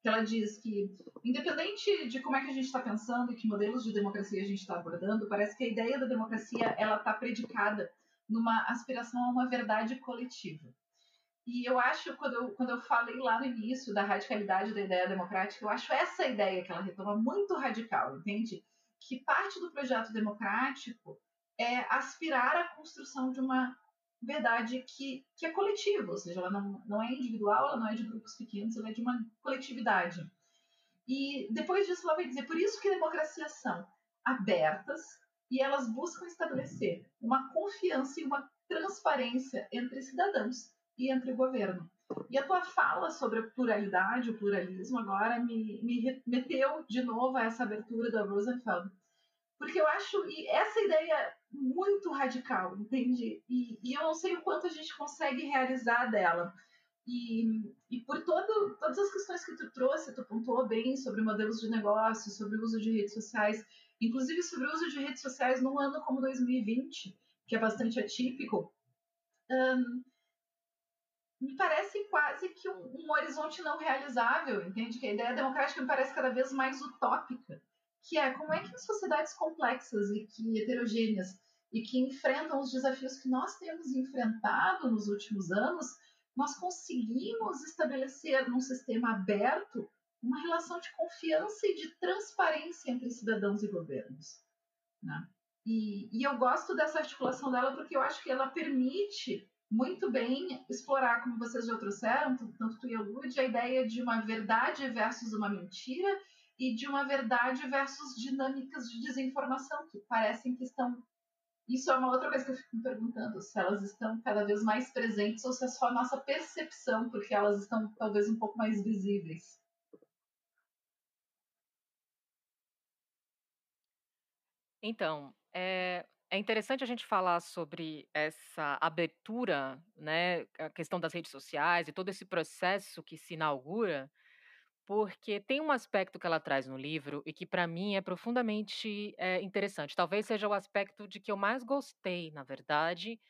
que ela diz que, independente de como é que a gente está pensando e que modelos de democracia a gente está abordando, parece que a ideia da democracia ela está predicada numa aspiração a uma verdade coletiva. E eu acho, quando eu, quando eu falei lá no início da radicalidade da ideia democrática, eu acho essa ideia que ela retoma muito radical, entende? Que parte do projeto democrático é aspirar à construção de uma verdade que, que é coletiva, ou seja, ela não, não é individual, ela não é de grupos pequenos, ela é de uma coletividade. E depois disso ela vai dizer, por isso que democracias são abertas e elas buscam estabelecer uma confiança e uma transparência entre cidadãos e entre o governo. E a tua fala sobre a pluralidade, o pluralismo, agora me, me remeteu de novo a essa abertura da Rosenfeld, porque eu acho essa ideia muito radical, entende? E, e, eu não sei o quanto a gente consegue realizar dela. E, e por todo, todas as questões que tu trouxe, tu pontuou bem sobre modelos de negócio, sobre o uso de redes sociais, inclusive sobre o uso de redes sociais num ano como 2020, que é bastante atípico, um, me parece quase que um, um horizonte não realizável, entende? Que a ideia democrática me parece cada vez mais utópica que é como é que as sociedades complexas e que heterogêneas e que enfrentam os desafios que nós temos enfrentado nos últimos anos, nós conseguimos estabelecer num sistema aberto uma relação de confiança e de transparência entre cidadãos e governos. Né? E, e eu gosto dessa articulação dela porque eu acho que ela permite muito bem explorar, como vocês já trouxeram, tanto tu e a Lud, a ideia de uma verdade versus uma mentira e de uma verdade versus dinâmicas de desinformação que parecem que estão. Isso é uma outra coisa que eu fico me perguntando, se elas estão cada vez mais presentes ou se é só a nossa percepção, porque elas estão talvez um pouco mais visíveis. Então, é, é interessante a gente falar sobre essa abertura, né, a questão das redes sociais e todo esse processo que se inaugura, porque tem um aspecto que ela traz no livro e que para mim é profundamente é, interessante. Talvez seja o aspecto de que eu mais gostei, na verdade,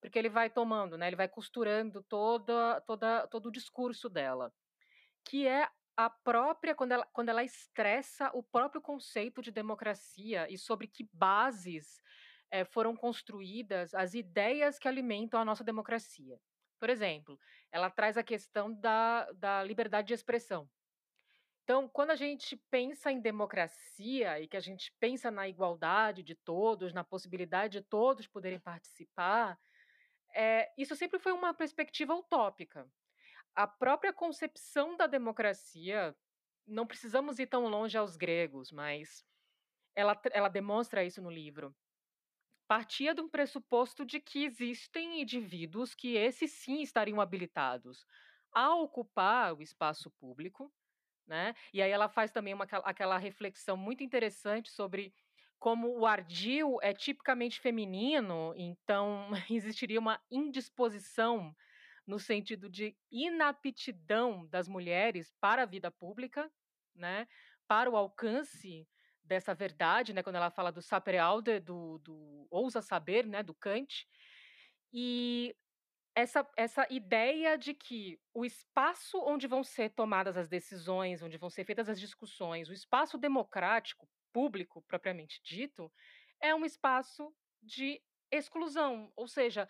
porque ele vai tomando, né? Ele vai costurando toda, toda, todo o discurso dela, que é a própria quando ela, quando ela estressa o próprio conceito de democracia e sobre que bases é, foram construídas as ideias que alimentam a nossa democracia. Por exemplo, ela traz a questão da, da liberdade de expressão. Então, quando a gente pensa em democracia e que a gente pensa na igualdade de todos, na possibilidade de todos poderem participar, é, isso sempre foi uma perspectiva utópica. A própria concepção da democracia, não precisamos ir tão longe aos gregos, mas ela, ela demonstra isso no livro. Partia de um pressuposto de que existem indivíduos que esses sim estariam habilitados a ocupar o espaço público né? E aí ela faz também uma, aquela reflexão muito interessante sobre como o ardil é tipicamente feminino, então existiria uma indisposição no sentido de inaptidão das mulheres para a vida pública, né? Para o alcance dessa verdade, né? Quando ela fala do sapere do, do ousa saber, né? Do Kant. E essa, essa ideia de que o espaço onde vão ser tomadas as decisões, onde vão ser feitas as discussões, o espaço democrático, público propriamente dito, é um espaço de exclusão, ou seja,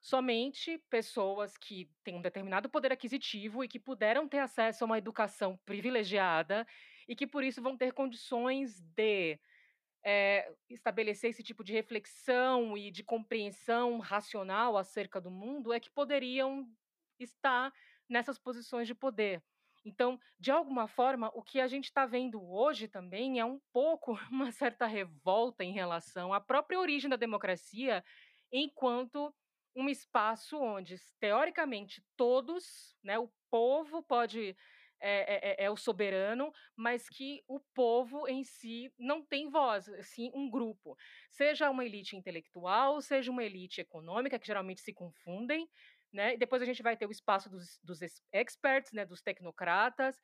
somente pessoas que têm um determinado poder aquisitivo e que puderam ter acesso a uma educação privilegiada e que por isso vão ter condições de é, estabelecer esse tipo de reflexão e de compreensão racional acerca do mundo é que poderiam estar nessas posições de poder. Então, de alguma forma, o que a gente está vendo hoje também é um pouco uma certa revolta em relação à própria origem da democracia, enquanto um espaço onde, teoricamente, todos, né, o povo pode é, é, é, o soberano, mas que o povo em si não tem voz, assim, um grupo. Seja uma elite intelectual, seja uma elite econômica, que geralmente se confundem, né? E depois a gente vai ter o espaço dos, dos experts, né, dos tecnocratas,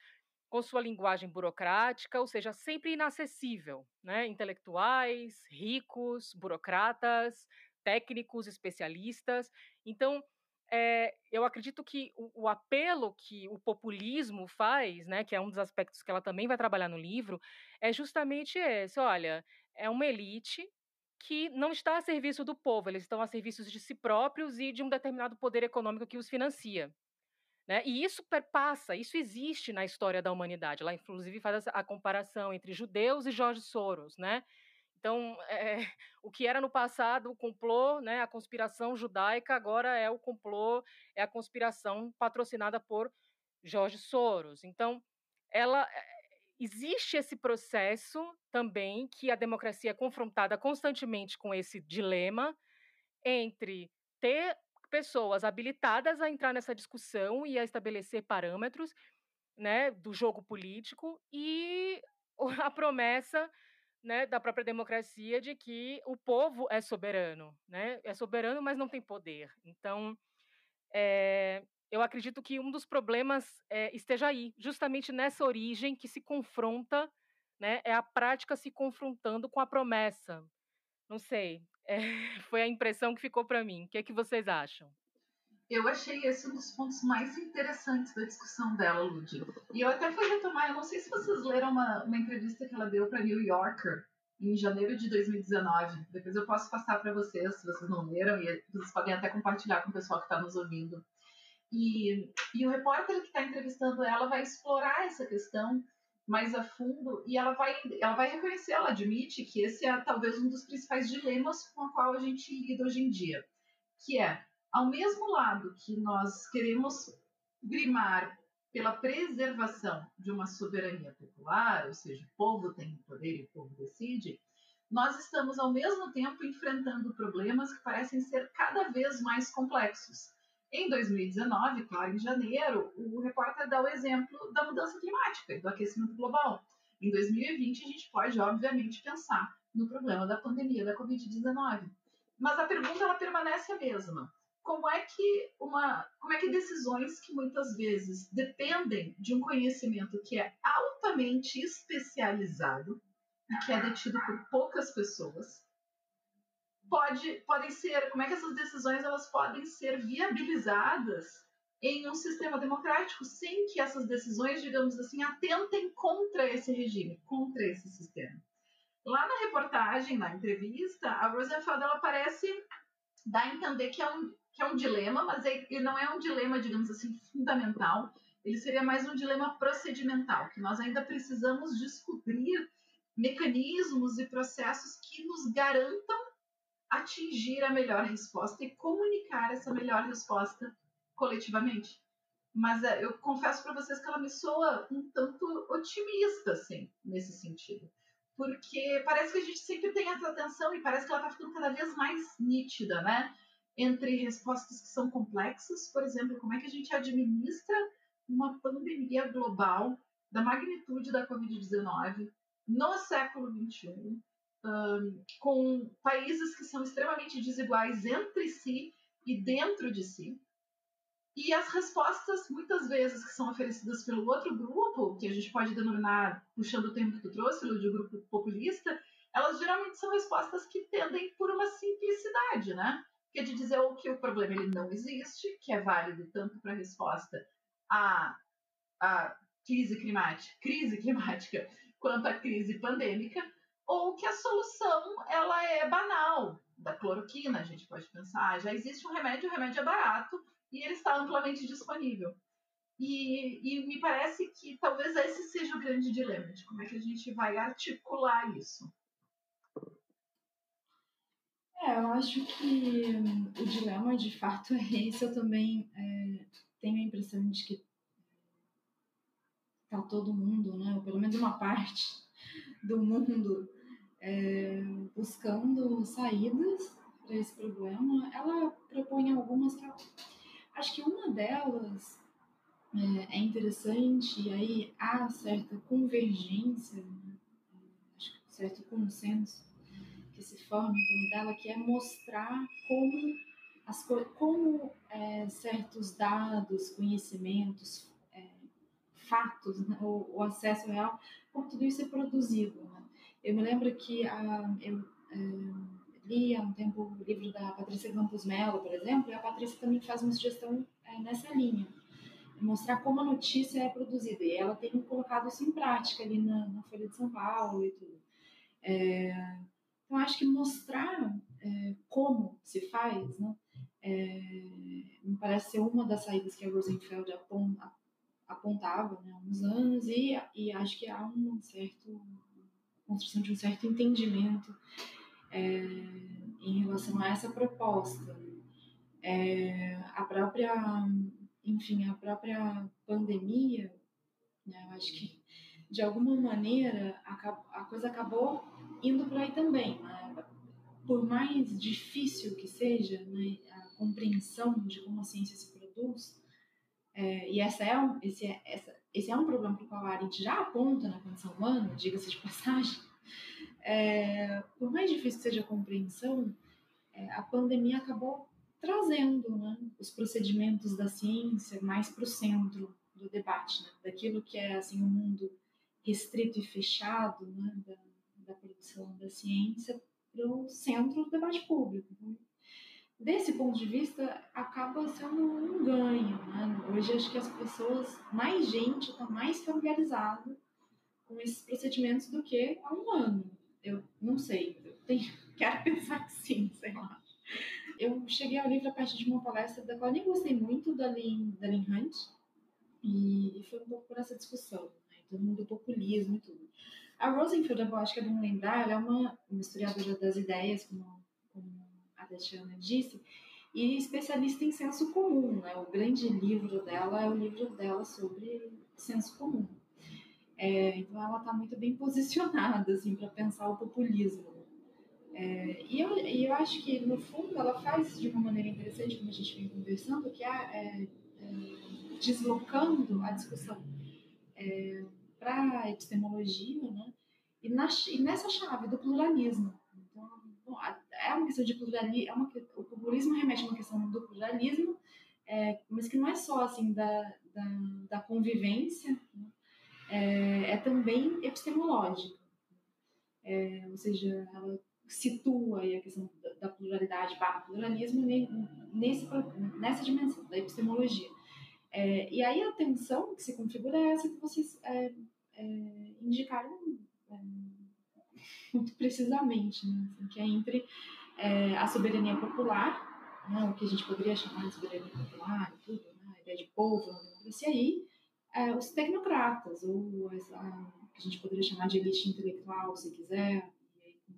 com sua linguagem burocrática, ou seja, sempre inacessível, né? Intelectuais, ricos, burocratas, técnicos, especialistas. Então, é, eu acredito que o, o, apelo que o populismo faz, né, que é um dos aspectos que ela também vai trabalhar no livro, é justamente esse. Olha, é uma elite que não está a serviço do povo, eles estão a serviço de si próprios e de um determinado poder econômico que os financia. Né? E isso perpassa, isso existe na história da humanidade. Ela, inclusive, faz a comparação entre judeus e Jorge Soros. Né? Então, é, o que era no passado o complô, né, a conspiração judaica, agora é o complô, é a conspiração patrocinada por Jorge Soros. Então, ela existe esse processo também que a democracia é confrontada constantemente com esse dilema entre ter pessoas habilitadas a entrar nessa discussão e a estabelecer parâmetros né, do jogo político e a promessa né, da própria democracia de que o povo é soberano, né? É soberano, mas não tem poder. Então, é, eu acredito que um dos problemas é, esteja aí, justamente nessa origem que se confronta, né, é a prática se confrontando com a promessa. Não sei, é, foi a impressão que ficou para mim. O que, é que vocês acham? Eu achei esse um dos pontos mais interessantes da discussão dela, Ludi. E eu até fui retomar, eu não sei se vocês leram uma, uma entrevista que ela deu para New Yorker em janeiro de 2019. Depois eu posso passar para vocês, se vocês não leram, e vocês podem até compartilhar com o pessoal que está nos ouvindo. E, e o repórter que está entrevistando ela vai explorar essa questão mais a fundo e ela vai, ela vai reconhecer, ela admite que esse é talvez um dos principais dilemas com o qual a gente lida hoje em dia, que é, ao mesmo lado que nós queremos grimar pela preservação de uma soberania popular, ou seja, o povo tem poder e o povo decide, nós estamos ao mesmo tempo enfrentando problemas que parecem ser cada vez mais complexos em 2019, claro, em janeiro, o repórter dá o exemplo da mudança climática e do aquecimento global. Em 2020, a gente pode, obviamente, pensar no problema da pandemia da Covid-19. Mas a pergunta ela permanece a mesma. Como é que uma, como é que decisões que muitas vezes dependem de um conhecimento que é altamente especializado e que é detido por poucas pessoas, pode, podem ser, como é que essas decisões elas podem ser viabilizadas em um sistema democrático sem que essas decisões, digamos assim, atentem contra esse regime, contra esse sistema. Lá na reportagem, na entrevista, a Rosenfeld ela parece dar a entender que é um, que é um dilema, mas ele não é um dilema, digamos assim, fundamental. Ele seria mais um dilema procedimental, que nós ainda precisamos descobrir mecanismos e processos que nos garantam atingir a melhor resposta e comunicar essa melhor resposta coletivamente. Mas é, eu confesso para vocês que ela me soa um tanto otimista, assim, nesse sentido. Porque parece que a gente sempre tem essa atenção e parece que ela está ficando cada vez mais nítida, né? Entre respostas que são complexas, por exemplo, como é que a gente administra uma pandemia global da magnitude da Covid-19 no século XXI, um, com países que são extremamente desiguais entre si e dentro de si. E as respostas, muitas vezes, que são oferecidas pelo outro grupo, que a gente pode denominar, puxando o tempo que tu trouxe, de grupo populista, elas geralmente são respostas que tendem por uma simplicidade, né? Que é de dizer que o problema ele não existe, que é válido tanto para a resposta à, à crise climática, crise climática quanto à crise pandêmica, ou que a solução ela é banal, da cloroquina, a gente pode pensar, já existe um remédio, o remédio é barato e ele está amplamente disponível. E, e, me parece que talvez esse seja o grande dilema, de como é que a gente vai articular isso. É, eu acho que hum, o dilema de fato é esse. Eu também é, tenho a impressão de que tá todo mundo, né, ou pelo menos uma parte do mundo, é, buscando saídas para esse problema. Ela propõe algumas que acho que uma delas é, é interessante e aí há certa convergência, né, certo consenso que se forma em torno dela, que é mostrar como, as, como é, certos dados, conhecimentos, é, fatos, né, o, o, acesso real, como tudo isso é produzido. Né? Eu me lembro que a, eu é, li há um tempo o livro da Patrícia Campos Mello, por exemplo, e a Patrícia também faz uma sugestão é, nessa linha mostrar como a notícia é produzida. E ela tem colocado isso em prática ali na, na Folha de São Paulo e tudo. É, então, acho que mostrar é, como se faz, né, é, me parece ser uma das saídas que a Rosenfeld apontava né, há uns anos, e, e acho que há um certo construção de um certo entendimento é, em relação a essa proposta. É, a própria, enfim, a própria pandemia, né, acho que de alguma maneira a, a coisa acabou indo por aí também. Né? Por mais difícil que seja né, a compreensão de como a ciência se produz, é, e essa é um, esse, é, essa, esse é um problema para o qual a Arendt já aponta na condição humana, diga-se de passagem, é, por mais difícil que seja a compreensão, é, a pandemia acabou trazendo né, os procedimentos da ciência mais para o centro do debate, né, daquilo que é assim o um mundo restrito e fechado né, da, da produção da ciência para o centro do debate público. Então, desse ponto de vista, acaba sendo um ganho. Né? Hoje, acho que as pessoas, mais gente está mais familiarizada com esses procedimentos do que há um ano. Eu não sei, eu tenho, quero pensar que sim, sei lá. Eu cheguei ao livro a partir de uma palestra da qual nem gostei muito, da Lynn, da Lynn Hunt, e, foi um pouco por essa discussão todo mundo populismo e tudo. A Rosenfield, eu acho que é bom lembrar, ela é uma, uma historiadora das ideias, como, como a Tatiana disse, e especialista em senso comum. Né? O grande livro dela é o livro dela sobre senso comum. É, então ela está muito bem posicionada assim, para pensar o populismo. É, e, eu, e eu acho que, no fundo, ela faz de uma maneira interessante, como a gente vem conversando, que é, é, é deslocando a discussão é, para epistemologia, né? E, na, e, nessa chave do pluralismo. Então, bom, é uma questão de pluralismo, é uma, o populismo remete a uma questão do pluralismo, é, mas que não é só assim da, da, da convivência, né? é, é, também epistemológica. É, ou seja, ela situa a questão da pluralidade barra pluralismo nesse, nessa dimensão da epistemologia. É, e aí a tensão que se configura é essa que vocês é, é, indicaram é, muito precisamente, né? assim, que é entre é, a soberania popular, né? o que a gente poderia chamar de soberania popular tudo, né? a ideia de povo na democracia, e é, os tecnocratas, ou a, que a gente poderia chamar de elite intelectual, se quiser, aí com,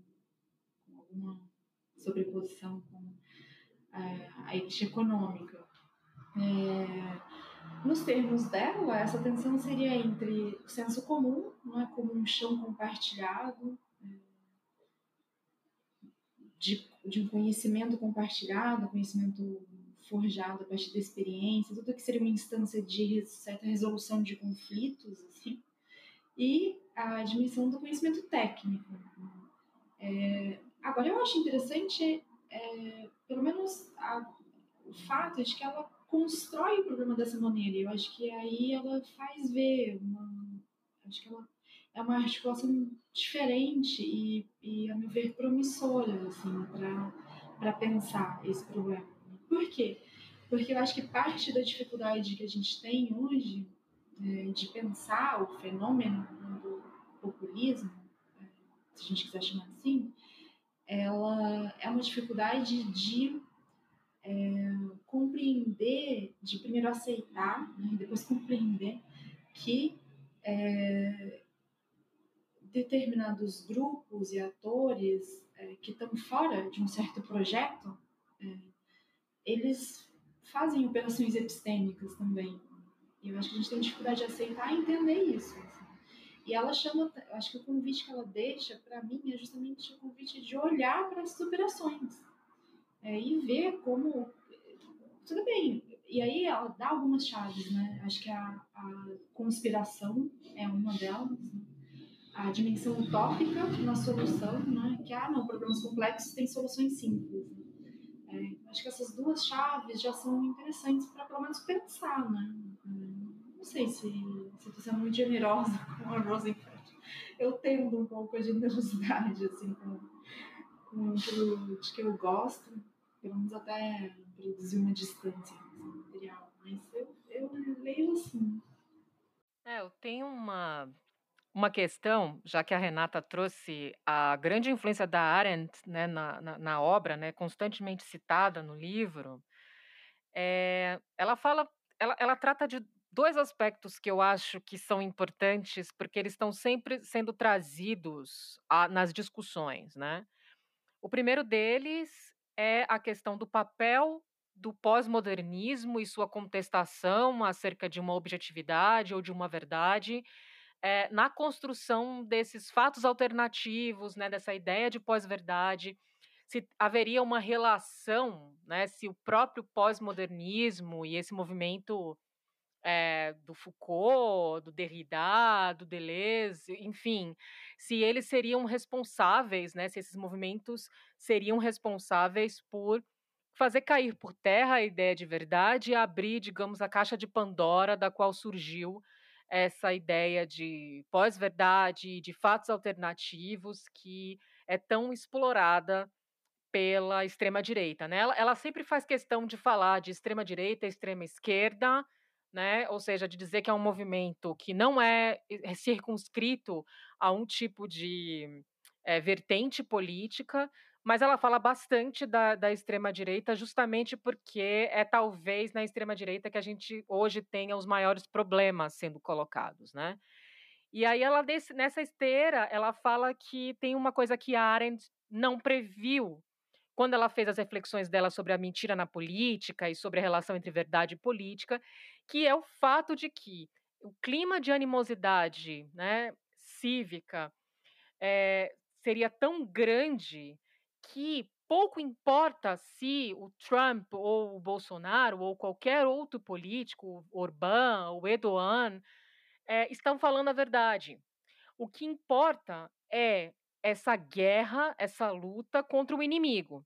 com alguma sobreposição com a elite econômica. É, nos termos dela, essa tensão seria entre o senso comum, não é como um chão compartilhado, é, de, de um conhecimento compartilhado, conhecimento forjado a partir da experiência, tudo que seria uma instância de certa resolução de conflitos, assim, e a dimensão do conhecimento técnico. É, agora, eu acho interessante, é, pelo menos, a, o fato de que ela constrói o problema dessa maneira. Eu acho que aí ela faz ver uma, acho que ela é uma articulação diferente e, e a meu ver, promissora assim, para pensar esse problema. Por quê? Porque eu acho que parte da dificuldade que a gente tem hoje é, de pensar o fenômeno do populismo, é, se a gente quiser chamar assim, ela é uma dificuldade de é, compreender, de primeiro aceitar, né, depois compreender que é, determinados grupos e atores é, que estão fora de um certo projeto, é, eles fazem operações epistêmicas também. E eu acho que a gente tem dificuldade de aceitar e entender isso. Assim. E ela chama, acho que o convite que ela deixa para mim é justamente o convite de olhar para essas operações é, e ver como tudo bem. E aí ela dá algumas chaves, né? Acho que a, a conspiração é uma delas. Né? A dimensão utópica na solução, né? Que, ah, não, problemas complexos têm soluções simples. Né? É, acho que essas duas chaves já são interessantes para pelo menos pensar, né? É, não sei se estou sendo muito generosa com a Rosenfeld. Eu tendo um pouco a generosidade, assim, com, com de que eu gosto, pelo menos até produzir uma distância material. Mas eu, eu leio assim. É, eu tenho uma uma questão, já que a Renata trouxe a grande influência da Arendt né, na, na, na obra, né, constantemente citada no livro, é, ela fala, ela, ela trata de dois aspectos que eu acho que são importantes, porque eles estão sempre sendo trazidos a, nas discussões, né? O primeiro deles é a questão do papel do pós-modernismo e sua contestação acerca de uma objetividade ou de uma verdade é, na construção desses fatos alternativos, né, dessa ideia de pós-verdade, se haveria uma relação, né, se o próprio pós-modernismo e esse movimento é, do Foucault, do Derrida, do Deleuze, enfim, se eles seriam responsáveis, né, se esses movimentos seriam responsáveis por fazer cair por terra a ideia de verdade e abrir, digamos, a caixa de Pandora da qual surgiu essa ideia de pós-verdade, de fatos alternativos que é tão explorada pela extrema direita, né? Ela, ela sempre faz questão de falar de extrema direita, extrema esquerda, né? Ou seja, de dizer que é um movimento que não é, é circunscrito a um tipo de é, vertente política, mas ela fala bastante da, da extrema-direita, justamente porque é talvez na extrema-direita que a gente hoje tenha os maiores problemas sendo colocados, né? E aí ela nessa esteira, ela fala que tem uma coisa que a Arendt não previu quando ela fez as reflexões dela sobre a mentira na política e sobre a relação entre verdade e política, que é o fato de que o clima de animosidade, né, cívica, é, seria tão grande que pouco importa se o Trump ou o Bolsonaro ou qualquer outro político, Orbán ou Erdogan, é, estão falando a verdade. O que importa é essa guerra, essa luta contra o inimigo.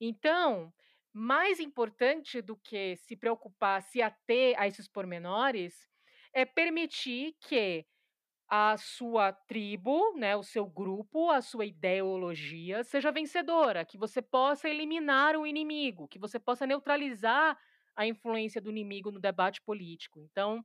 Então, mais importante do que se preocupar, se ater a esses pormenores, é permitir que a sua tribo, né, o seu grupo, a sua ideologia seja vencedora, que você possa eliminar o inimigo, que você possa neutralizar a influência do inimigo no debate político. Então,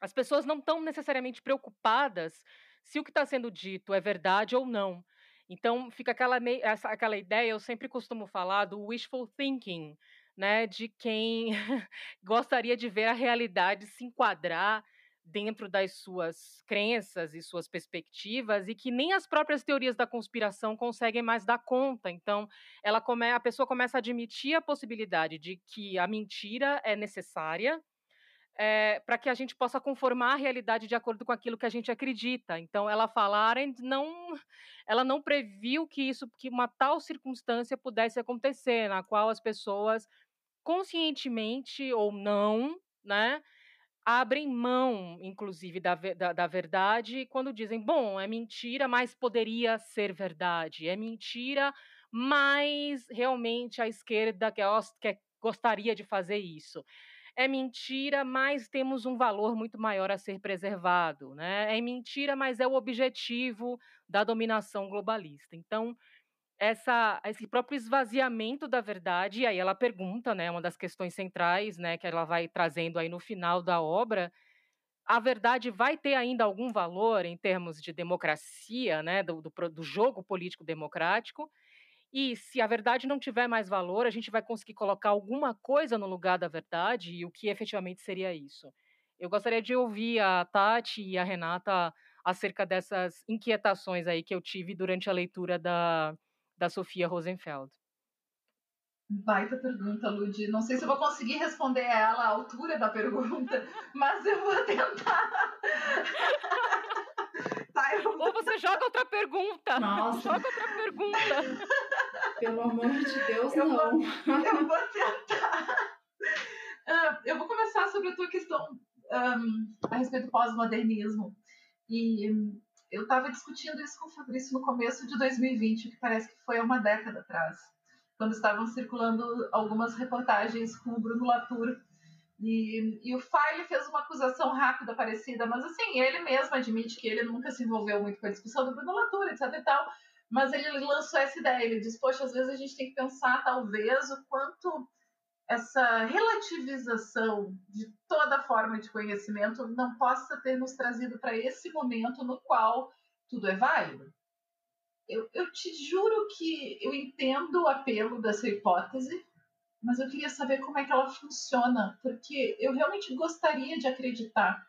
as pessoas não estão necessariamente preocupadas se o que está sendo dito é verdade ou não. Então, fica aquela, essa, aquela ideia, eu sempre costumo falar do wishful thinking, né, de quem gostaria de ver a realidade se enquadrar dentro das suas crenças e suas perspectivas e que nem as próprias teorias da conspiração conseguem mais dar conta. Então, ela come, a pessoa começa a admitir a possibilidade de que a mentira é necessária é, eh, para que a gente possa conformar a realidade de acordo com aquilo que a gente acredita. Então, ela fala, Arendt não, ela não previu que isso, que uma tal circunstância pudesse acontecer, na qual as pessoas conscientemente ou não, né, abrem mão, inclusive, da, da, da, verdade quando dizem: bom, é mentira, mas poderia ser verdade. É mentira, mas realmente a esquerda quer, quer, gostaria de fazer isso. É mentira, mas temos um valor muito maior a ser preservado. Né? É mentira, mas é o objetivo da dominação globalista. Então, essa, esse próprio esvaziamento da verdade, e aí ela pergunta, né, uma das questões centrais, né, que ela vai trazendo aí no final da obra, a verdade vai ter ainda algum valor em termos de democracia, né, do, do, do jogo político democrático, e se a verdade não tiver mais valor, a gente vai conseguir colocar alguma coisa no lugar da verdade, e o que efetivamente seria isso. Eu gostaria de ouvir a Tati e a Renata acerca dessas inquietações aí que eu tive durante a leitura da, da Sofia Rosenfeld. Baita pergunta, Ludi. Não sei se eu vou conseguir responder ela à altura da pergunta, mas eu vou tentar. tá, eu vou... Ou você joga outra pergunta. Nossa. Joga outra pergunta. Pelo amor de Deus, eu não. Vou, eu vou tentar. Uh, eu vou começar sobre a tua questão um, a respeito do pós-modernismo. E um, eu estava discutindo isso com o Fabrício no começo de 2020, que parece que foi há uma década atrás quando estavam circulando algumas reportagens com o Bruno Latour. E, e o File fez uma acusação rápida, parecida, mas assim, ele mesmo admite que ele nunca se envolveu muito com a discussão do Bruno Latour, etc e tal. Mas ele lançou essa ideia, ele diz, poxa, às vezes a gente tem que pensar, talvez, o quanto essa relativização de toda forma de conhecimento não possa ter nos trazido para esse momento no qual tudo é válido eu, eu te juro que eu entendo o apelo dessa hipótese, mas eu queria saber como é que ela funciona, porque eu realmente gostaria de acreditar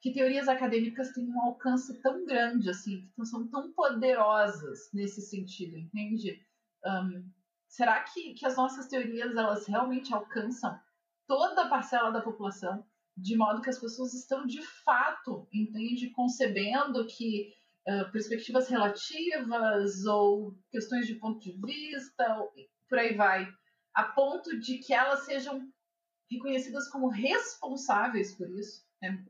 que teorias acadêmicas têm um alcance tão grande, assim, que são tão poderosas nesse sentido, entende? Um, será que, que as nossas teorias elas realmente alcançam toda a parcela da população, de modo que as pessoas estão de fato, entende, concebendo que perspectivas relativas ou questões de ponto de vista, por aí vai, a ponto de que elas sejam reconhecidas como responsáveis por isso. Né?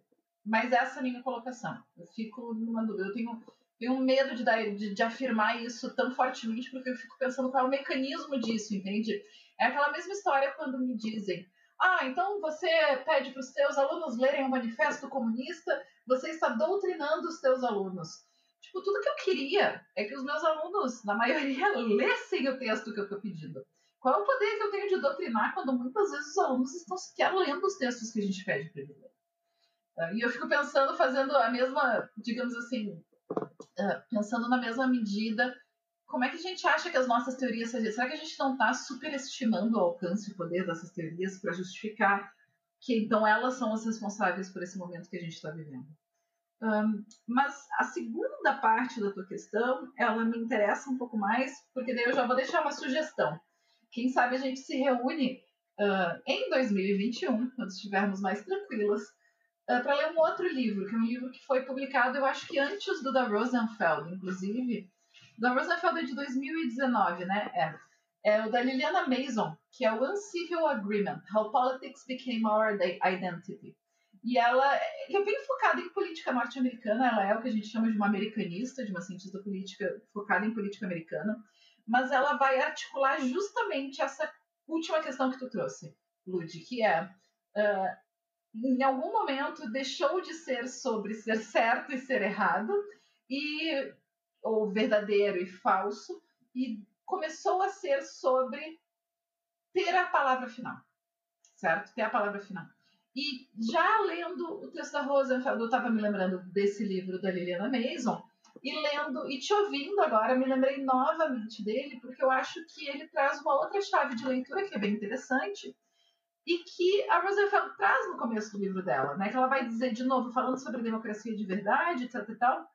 Mas essa é a minha colocação. Eu fico numa dúvida. Eu tenho, tenho medo de, dar, de, de afirmar isso tão fortemente, porque eu fico pensando qual é o mecanismo disso, entende? É aquela mesma história quando me dizem ah, então você pede para os seus alunos lerem o Manifesto Comunista, você está doutrinando os seus alunos. Tipo, tudo que eu queria é que os meus alunos, na maioria, lessem o texto que eu estou pedindo. Qual é o poder que eu tenho de doutrinar quando muitas vezes os alunos estão sequer lendo os textos que a gente pede para? Uh, e eu fico pensando, fazendo a mesma, digamos assim, pensando na mesma medida, como é que a gente acha que as nossas teorias, será que a gente não está superestimando o alcance e o poder dessas teorias para justificar que então elas são as responsáveis por esse momento que a gente está vivendo? Um, mas a segunda parte da tua questão, ela me interessa um pouco mais, porque daí eu já vou deixar uma sugestão. Quem sabe a gente se reúne uh, em 2021, quando estivermos mais tranquilas, uh, para ler um outro livro, que é um livro que foi publicado, eu acho que antes do da Rosenfeld, inclusive. Da Rosenfeld é de 2019, né? É. É o da Liliana Mason, que é o Uncivil Agreement: How Politics Became Our Identity. E ela é bem focada em política norte-americana, ela é o que a gente chama de uma americanista, de uma cientista política focada em política americana, mas ela vai articular justamente essa última questão que tu trouxe, Lud, que é uh, em algum momento deixou de ser sobre ser certo e ser errado, e ou verdadeiro e falso, e começou a ser sobre ter a palavra final, certo? Ter a palavra final. E já lendo o texto da Rosenfeld, eu estava me lembrando desse livro da Liliana Mason, e lendo e te ouvindo agora, me lembrei novamente dele, porque eu acho que ele traz uma outra chave de leitura que é bem interessante e que a Rosenfeld traz no começo do livro dela, né? Que ela vai dizer de novo, falando sobre democracia de verdade, etc e tal.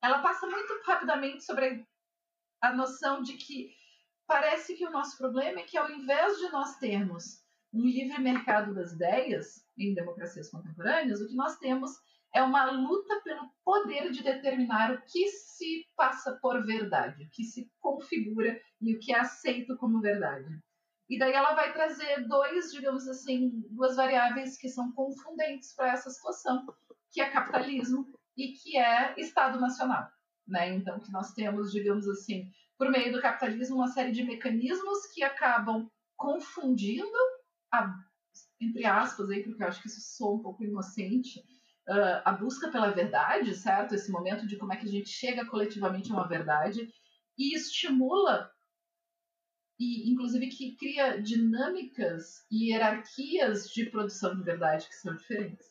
Ela passa muito rapidamente sobre a noção de que parece que o nosso problema é que ao invés de nós termos um livre mercado das ideias em democracias contemporâneas, o que nós temos é uma luta pelo poder de determinar o que se passa por verdade, o que se configura e o que é aceito como verdade. E daí ela vai trazer dois, digamos assim, duas variáveis que são confundentes para essa situação, que é capitalismo e que é Estado Nacional. Né? Então, que nós temos, digamos assim, por meio do capitalismo, uma série de mecanismos que acabam confundindo a, entre aspas, aí, porque eu acho que isso soa um pouco inocente, uh, a busca pela verdade, certo? Esse momento de como é que a gente chega coletivamente a uma verdade e estimula e inclusive que cria dinâmicas e hierarquias de produção de verdade que são diferentes.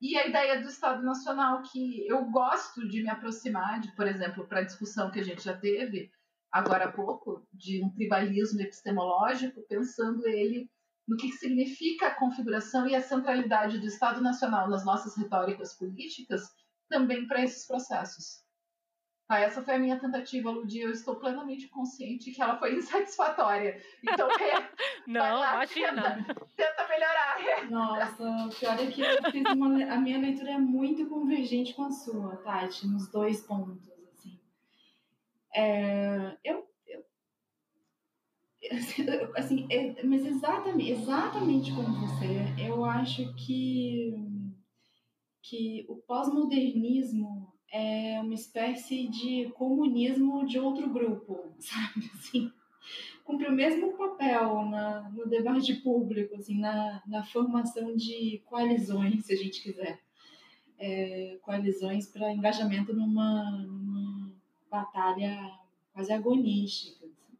E a ideia do Estado Nacional, que eu gosto de me aproximar de, por exemplo, para a discussão que a gente já teve agora há pouco, de um tribalismo epistemológico, pensando ele no que significa a configuração e a centralidade do Estado Nacional nas nossas retóricas políticas, também para esses processos. Ah, essa foi a minha tentativa, Ludi. Eu estou plenamente consciente que ela foi insatisfatória. Então, é, não, lá, imagina. Tenta, tenta melhorar. Nossa, o pior é que eu fiz uma, a minha leitura é muito convergente com a sua, Tati, nos dois pontos. Assim, é, eu, eu, assim, é, mas exatamente, exatamente como você, eu acho que que o pós-modernismo é uma espécie de comunismo de outro grupo, sabe? Assim, cumpre o mesmo papel na, no debate público, assim, na, na formação de coalizões, se a gente quiser. É, coalizões para engajamento numa, numa batalha quase agonística. Assim.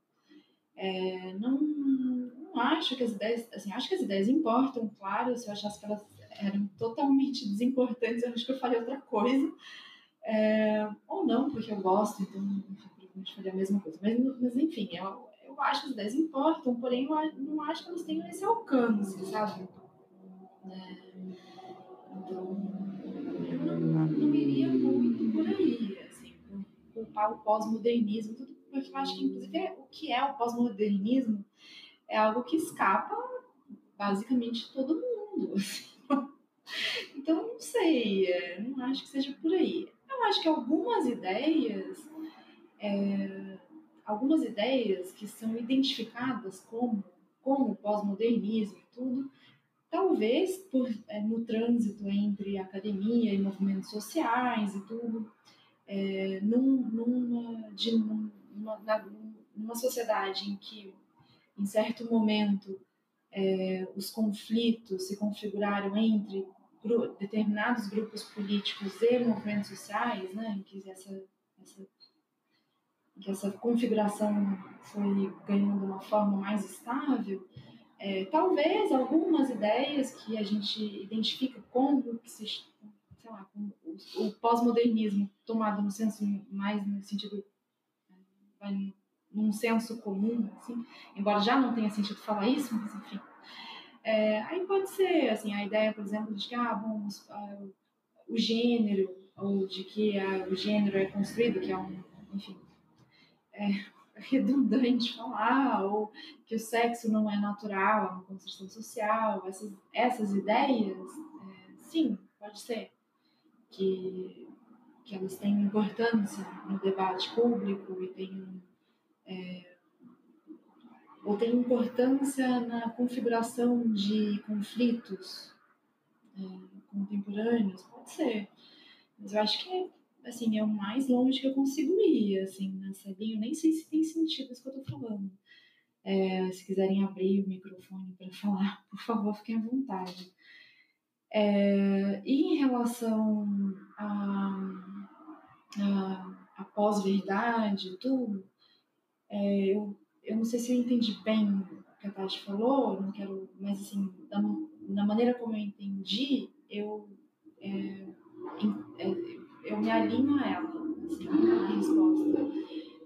É, não, não acho que as ideias, assim, acho que as ideias importam, claro, se eu achasse que elas eram totalmente desimportantes, eu acho que eu falei outra coisa. É, ou não, porque eu gosto, então provavelmente faria a mesma coisa. Mas, mas enfim, eu, eu acho que as ideias importam, porém eu não acho que elas tenham esse alcance, sabe? É, então, eu não, não iria muito por aí, assim, culpar o pós-modernismo, tudo, porque eu acho que, inclusive, o que é o pós-modernismo é algo que escapa basicamente todo mundo. Assim. Então, não sei, é, não acho que seja por aí. Eu acho que algumas ideias, é, algumas ideias que são identificadas como, como pós-modernismo e tudo, talvez por, é, no trânsito entre academia e movimentos sociais e tudo, é, num, numa, de, numa, numa sociedade em que, em certo momento, é, os conflitos se configuraram entre determinados grupos políticos e movimentos sociais, né, em que essa, essa, que essa configuração foi ganhando uma forma mais estável, é, talvez algumas ideias que a gente identifica como que se, sei lá, como o, o pós-modernismo tomado no senso mais no sentido vai num senso comum, assim, embora já não tenha sentido falar isso, mas enfim, é, aí pode ser, assim, a ideia, por exemplo, de que, ah, bom, uh, o gênero, ou de que uh, o gênero é construído, que é um, enfim, é redundante falar, ou que o sexo não é natural, é uma construção social, essas, essas ideias, é, sim, pode ser que, que elas tenham importância no debate público e tenham é, ou tem importância na configuração de conflitos é, contemporâneos? Pode ser. Mas eu acho que assim, é o mais longe que eu consigo ir, assim, nessa linha. Eu nem sei se tem sentido isso que eu tô falando. É, se quiserem abrir o microfone para falar, por favor, fiquem à vontade. É, e em relação a, a, a pós-verdade tudo, é, eu eu não sei se eu entendi bem o que a Tati falou, não quero, mas assim, da, da maneira como eu entendi, eu, é, é, eu me alinho a ela, assim, a resposta.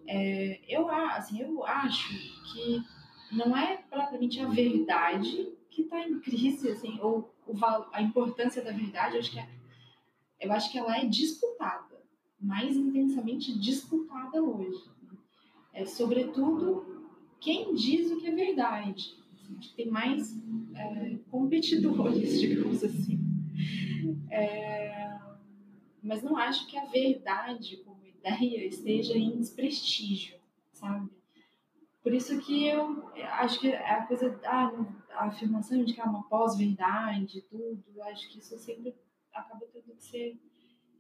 É, eu, assim, eu acho que não é propriamente a verdade que está em crise, assim, ou o, a importância da verdade, eu acho que é, eu acho que ela é disputada, mais intensamente disputada hoje. É, sobretudo quem diz o que é verdade. Assim, tem mais é, competidores, digamos assim. É, mas não acho que a verdade como ideia esteja em desprestígio, sabe? Por isso que eu acho que a coisa, ah, a afirmação de que é uma pós-verdade tudo, acho que isso sempre acaba tendo que ser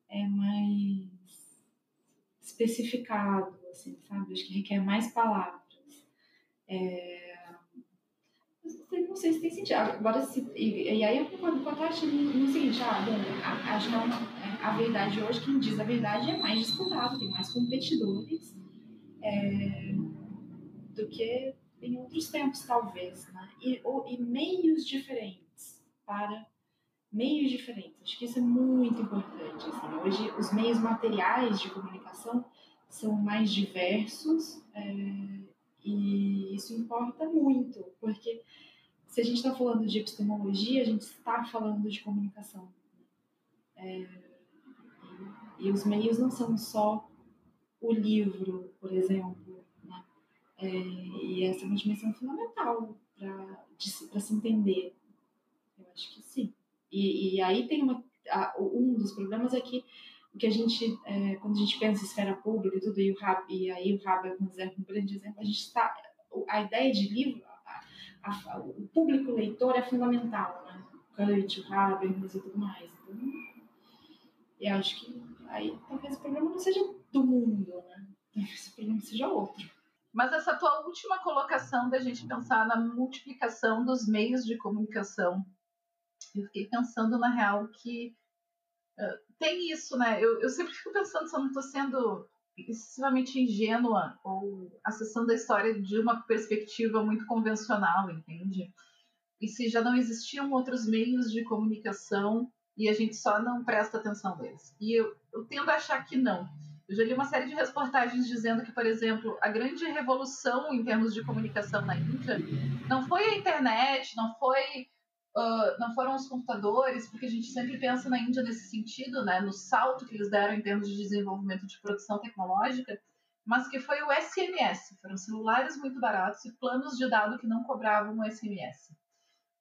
é, mais especificado, assim, sabe? Acho que requer mais palavras. É... Não sei se tem sentido. Agora, se, e, aí eu concordo com a Tati no, seguinte, ah, bom, a, acho que a, é a verdade hoje, quem diz a verdade é mais disputado, tem mais competidores é, do que em outros tempos, talvez, né? E, ou, e meios diferentes para meios diferentes. Acho que isso é muito importante. Assim. Hoje, os meios materiais de comunicação são mais diversos. É, e isso importa muito, porque se a gente está falando de epistemologia, a gente está falando de comunicação. É, E os meios não são só o livro, por exemplo. Né? É, e essa é uma dimensão fundamental para se entender. Eu acho que sim. E, e aí tem uma. Um dos problemas é que o que a gente, é, quando a gente pensa em esfera pública e tudo, e, o Rab, e aí o Rab é um, grande exemplo, a gente está. A ideia de livro, a, a, o público leitor é fundamental, né? Kant, o Habermas e tudo mais. Então, eu acho que aí talvez o problema não seja do mundo, né? Talvez o problema seja outro. Mas essa tua última colocação da gente pensar na multiplicação dos meios de comunicação, eu fiquei pensando na real que tem isso, né? Eu, eu sempre fico pensando se eu não estou sendo excessivamente ingênua ou acessando a história de uma perspectiva muito convencional, entende? E se já não existiam outros meios de comunicação e a gente só não presta atenção neles. E eu, eu tendo a achar que não. Eu já li uma série de reportagens dizendo que, por exemplo, a grande revolução em termos de comunicação na Índia não foi a internet, não foi uh, não foram os computadores, porque a gente sempre pensa na Índia nesse sentido, né, no salto que eles deram em termos de desenvolvimento de produção tecnológica, mas que foi o SMS, foram celulares muito baratos e planos de dado que não cobravam o SMS.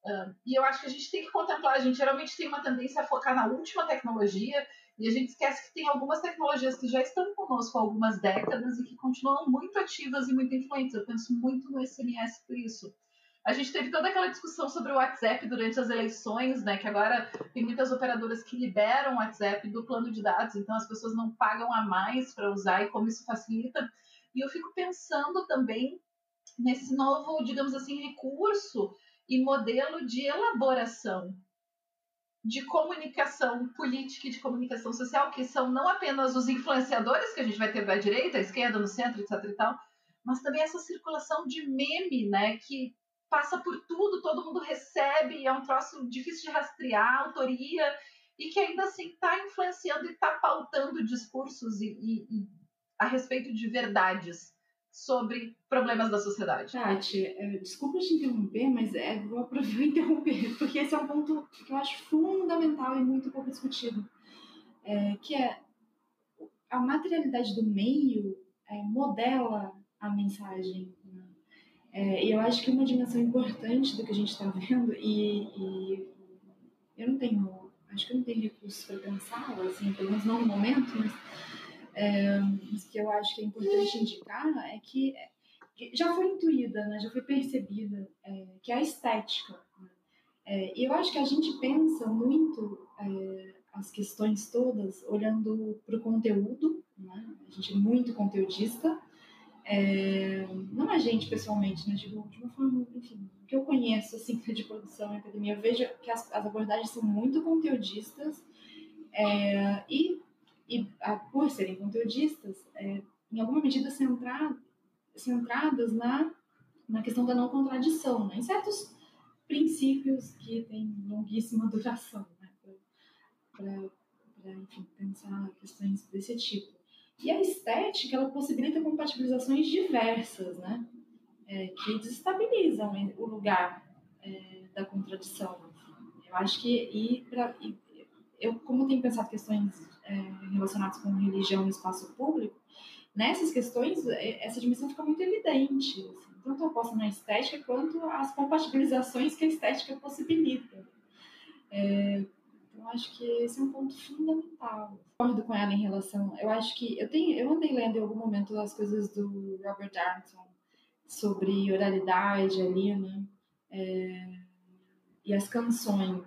Uh, e eu acho que a gente tem que contemplar, a gente geralmente tem uma tendência a focar na última tecnologia e a gente esquece que tem algumas tecnologias que já estão conosco há algumas décadas e que continuam muito ativas e muito influentes. Eu penso muito no SMS por isso. A gente teve toda aquela discussão sobre o WhatsApp durante as eleições, né? Que agora tem muitas operadoras que liberam o WhatsApp do plano de dados, então as pessoas não pagam a mais para usar e como isso facilita. E eu fico pensando também nesse novo, digamos assim, recurso e modelo de elaboração de comunicação política e de comunicação social, que são não apenas os influenciadores que a gente vai ter da direita, à esquerda, no centro, etc e tal, mas também essa circulação de meme, né, que passa por tudo, todo mundo recebe, é um troço difícil de rastrear, autoria, e que ainda assim está influenciando e está pautando discursos e, e, e a respeito de verdades sobre problemas da sociedade. Tati, é, desculpa te interromper, mas é, vou, vou interromper, porque esse é um ponto que eu acho fundamental e muito pouco discutido, é, que é a materialidade do meio é, modela a mensagem. É, e eu acho que uma dimensão importante do que a gente está vendo, e, e, eu não tenho, acho que eu não tenho recursos para pensar, assim, pelo menos não no momento, mas é, mas que eu acho que é importante indicar é que, que já foi intuída, né, já foi percebida, é, que é a estética. Né? É, e eu acho que a gente pensa muito é, as questões todas olhando para o conteúdo, né? a gente é muito conteudista, é, não a gente pessoalmente, né? Digo, de uma forma, enfim, o que eu conheço assim, de produção e academia, eu vejo que as, as abordagens são muito conteudistas é, e e a, por serem conteudistas, é, em alguma medida centrar, centradas na, na questão da não contradição, né? em certos princípios que têm longuíssima duração, né? para pensar questões desse tipo. E a estética ela possibilita compatibilizações diversas, né? É, que desestabilizam o lugar é, da contradição. Eu acho que e, pra, e eu como tenho pensado questões é, relacionados com religião no espaço público, nessas questões, é, essa dimensão fica muito evidente, assim, tanto oposta na estética quanto as compatibilizações que a estética possibilita. É, então, acho que esse é um ponto fundamental. Concordo com ela em relação. Eu acho que. Eu, tenho, eu andei lendo em algum momento as coisas do Robert Darnton sobre oralidade ali, né? É, e as canções.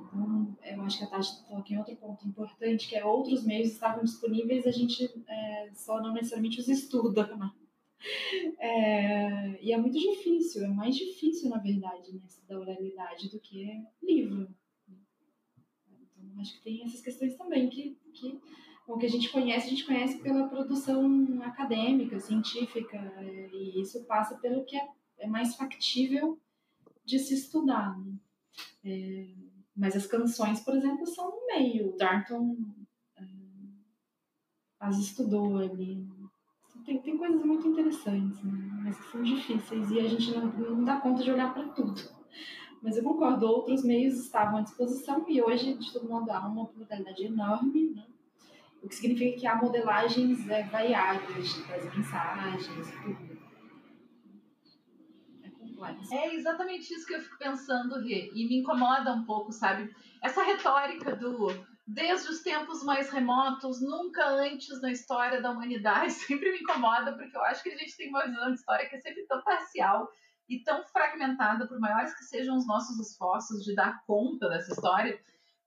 Então, eu acho que a Tati coloca em outro ponto importante, que é outros meios estavam disponíveis, a gente é, só não necessariamente os estuda, né? É, e é muito difícil, é mais difícil, na verdade, né, estudar oralidade do que livro. Então, acho que tem essas questões também que, que o que a gente conhece, a gente conhece pela produção acadêmica, científica, e isso passa pelo que é, é mais factível de se estudar. Né? É, mas as canções, por exemplo, são no meio. O Darton é, as estudou ali. Tem, tem coisas muito interessantes, né? mas que são difíceis e a gente não, não dá conta de olhar para tudo. Mas eu concordo, outros meios estavam à disposição e hoje, de todo modo, há uma pluralidade enorme. Né? o que significa que há modelagens é, variadas das mensagens e tudo. É. É exatamente isso que eu fico pensando, Rê, e me incomoda um pouco, sabe? Essa retórica do desde os tempos mais remotos, nunca antes na história da humanidade, sempre me incomoda, porque eu acho que a gente tem uma visão de história que é sempre tão parcial e tão fragmentada, por maiores que sejam os nossos esforços de dar conta dessa história,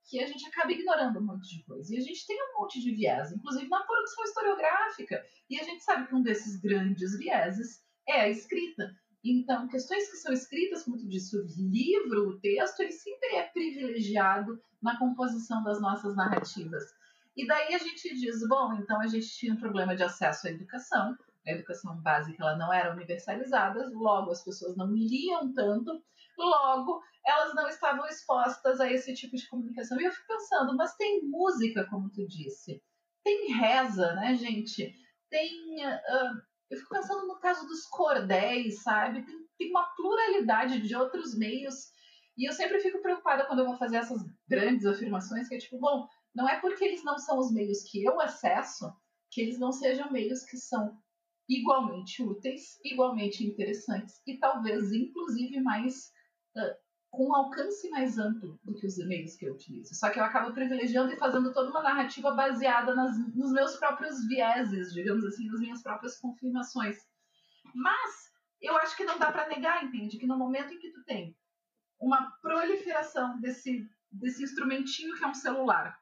que a gente acaba ignorando um monte de coisa. E a gente tem um monte de viés, inclusive na produção historiográfica. E a gente sabe que um desses grandes vieses é a escrita. Então, questões que são escritas, como tu disse, o livro, o texto, ele sempre é privilegiado na composição das nossas narrativas. E daí a gente diz, bom, então a gente tinha um problema de acesso à educação, a educação básica ela não era universalizada, logo as pessoas não liam tanto, logo elas não estavam expostas a esse tipo de comunicação. E eu fico pensando, mas tem música, como tu disse, tem reza, né, gente? Tem. Uh, eu fico pensando no caso dos cordéis, sabe? Tem, tem uma pluralidade de outros meios. E eu sempre fico preocupada quando eu vou fazer essas grandes afirmações, que é tipo, bom, não é porque eles não são os meios que eu acesso que eles não sejam meios que são igualmente úteis, igualmente interessantes e talvez inclusive mais uh, com um alcance mais amplo do que os e-mails que eu utilizo. Só que eu acabo privilegiando e fazendo toda uma narrativa baseada nas, nos meus próprios vieses, digamos assim, nas minhas próprias confirmações. Mas eu acho que não dá para negar, entende? Que no momento em que tu tem uma proliferação desse, desse instrumentinho que é um celular,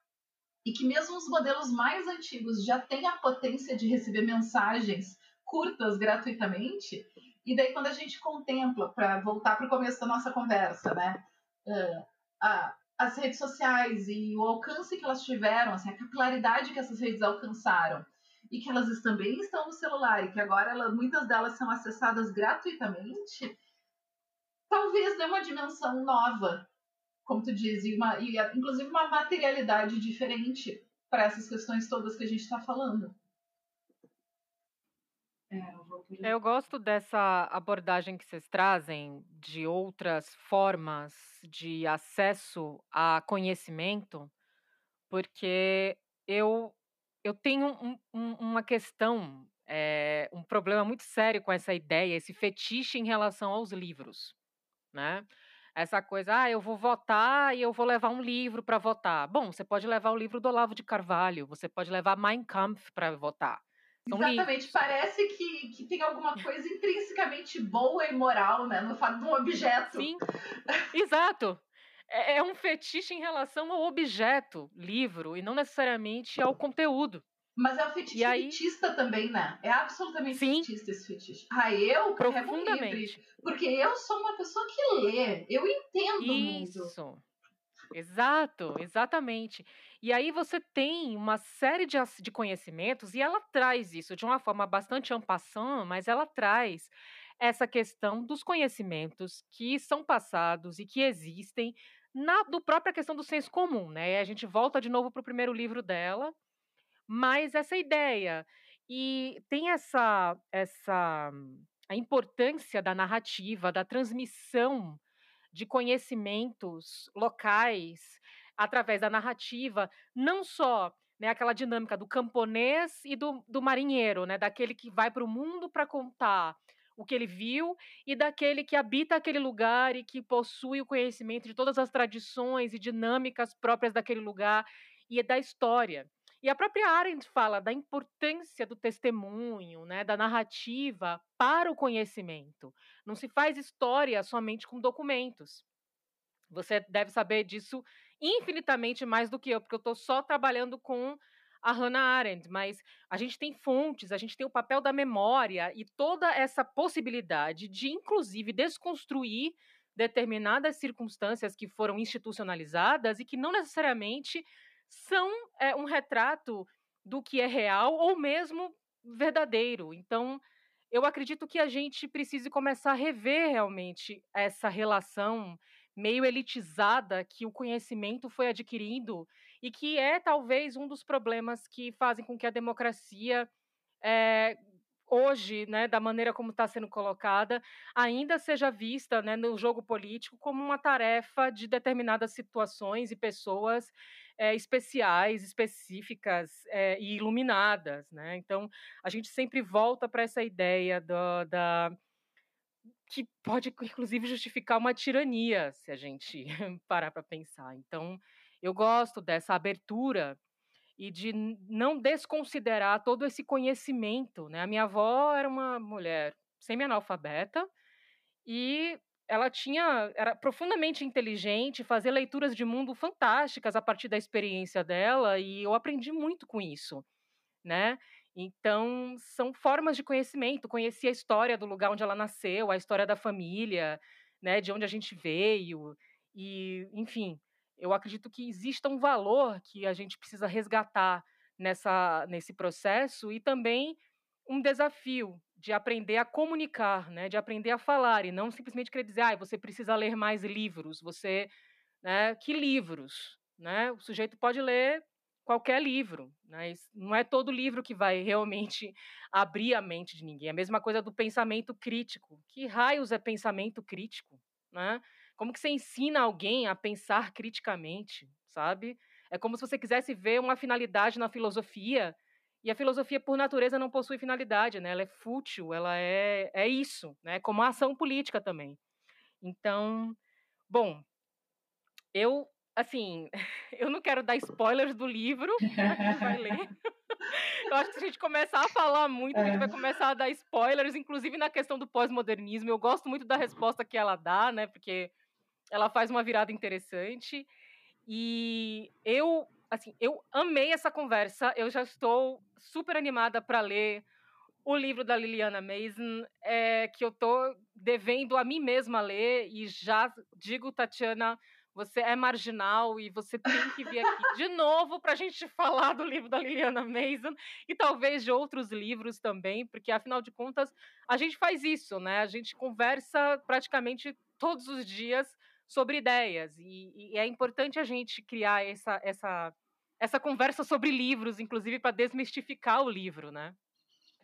e que mesmo os modelos mais antigos já têm a potência de receber mensagens curtas gratuitamente, e daí, quando a gente contempla, para voltar para o começo da nossa conversa, né? Uh, a, as redes sociais e o alcance que elas tiveram, assim, a capilaridade que essas redes alcançaram, e que elas também estão no celular, e que agora ela, muitas delas são acessadas gratuitamente, talvez dê uma dimensão nova, como tu diz, e, uma, e inclusive uma materialidade diferente para essas questões todas que a gente está falando. É, eu gosto dessa abordagem que vocês trazem de outras formas de acesso a conhecimento, porque eu, eu tenho um, um, uma questão, é, um problema muito sério com essa ideia, esse fetiche em relação aos livros, né? Essa coisa, ah, eu vou votar e eu vou levar um livro para votar. Bom, você pode levar o livro do Olavo de Carvalho, você pode levar Mein Kampf para votar. Exatamente, parece que, que tem alguma coisa intrinsecamente boa e moral, né, no fato de um objeto. Sim, exato. É, é um fetiche em relação ao objeto, livro, e não necessariamente ao conteúdo. Mas é um fetiche aí... elitista também, né? É absolutamente Sim. elitista esse fetiche. Ah, eu carrego um livro, porque eu sou uma pessoa que lê, eu entendo Isso. o mundo. Isso. Exato, exatamente. E aí você tem uma série de, de conhecimentos e ela traz isso de uma forma bastante ampassã, mas ela traz essa questão dos conhecimentos que são passados e que existem na do própria questão do senso comum, né? A gente volta de novo para o primeiro livro dela, mas essa ideia e tem essa essa a importância da narrativa, da transmissão de conhecimentos locais através da narrativa, não só né, aquela dinâmica do camponês e do, do marinheiro, né, daquele que vai para o mundo para contar o que ele viu e daquele que habita aquele lugar e que possui o conhecimento de todas as tradições e dinâmicas próprias daquele lugar e da história. E a própria Arendt fala da importância do testemunho, né, da narrativa para o conhecimento. Não se faz história somente com documentos. Você deve saber disso infinitamente mais do que eu, porque eu estou só trabalhando com a Hannah Arendt, mas a gente tem fontes, a gente tem o papel da memória e toda essa possibilidade de, inclusive, desconstruir determinadas circunstâncias que foram institucionalizadas e que não necessariamente são é, um retrato do que é real ou mesmo verdadeiro. Então, eu acredito que a gente precise começar a rever realmente essa relação meio elitizada que o conhecimento foi adquirindo e que é talvez um dos problemas que fazem com que a democracia é, hoje, né, da maneira como está sendo colocada, ainda seja vista né, no jogo político como uma tarefa de determinadas situações e pessoas é, especiais, específicas é, e iluminadas, né? Então a gente sempre volta para essa ideia do, da que pode inclusive justificar uma tirania se a gente parar para pensar. Então eu gosto dessa abertura e de não desconsiderar todo esse conhecimento, né? A minha avó era uma mulher semi-analfabeta e ela tinha era profundamente inteligente, fazia leituras de mundo fantásticas a partir da experiência dela e eu aprendi muito com isso, né? Então, são formas de conhecimento, conheci a história do lugar onde ela nasceu, a história da família, né, de onde a gente veio e, enfim, eu acredito que exista um valor que a gente precisa resgatar nessa nesse processo e também um desafio de aprender a comunicar, né, de aprender a falar e não simplesmente querer dizer, ah, você precisa ler mais livros, você, né, que livros, né? O sujeito pode ler qualquer livro, né? Não é todo livro que vai realmente abrir a mente de ninguém. É a mesma coisa do pensamento crítico. Que raios é pensamento crítico, né? Como que você ensina alguém a pensar criticamente, sabe? É como se você quisesse ver uma finalidade na filosofia e a filosofia, por natureza, não possui finalidade, né? Ela é fútil, ela é, é isso, né? Como a ação política também. Então, bom, eu, assim, eu não quero dar spoilers do livro para quem vai ler. Eu acho que se a gente começar a falar muito, a gente vai é. começar a dar spoilers, inclusive na questão do pós-modernismo. Eu gosto muito da resposta que ela dá, né? Porque ela faz uma virada interessante. E eu assim, eu amei essa conversa. Eu já estou super animada para ler o livro da Liliana Mason, é, que eu estou devendo a mim mesma ler. E já digo, Tatiana, você é marginal e você tem que vir aqui de novo para a gente falar do livro da Liliana Mason e talvez de outros livros também, porque afinal de contas a gente faz isso, né? A gente conversa praticamente todos os dias sobre ideias. E, e é importante a gente criar essa, essa, essa conversa sobre livros, inclusive para desmistificar o livro, né?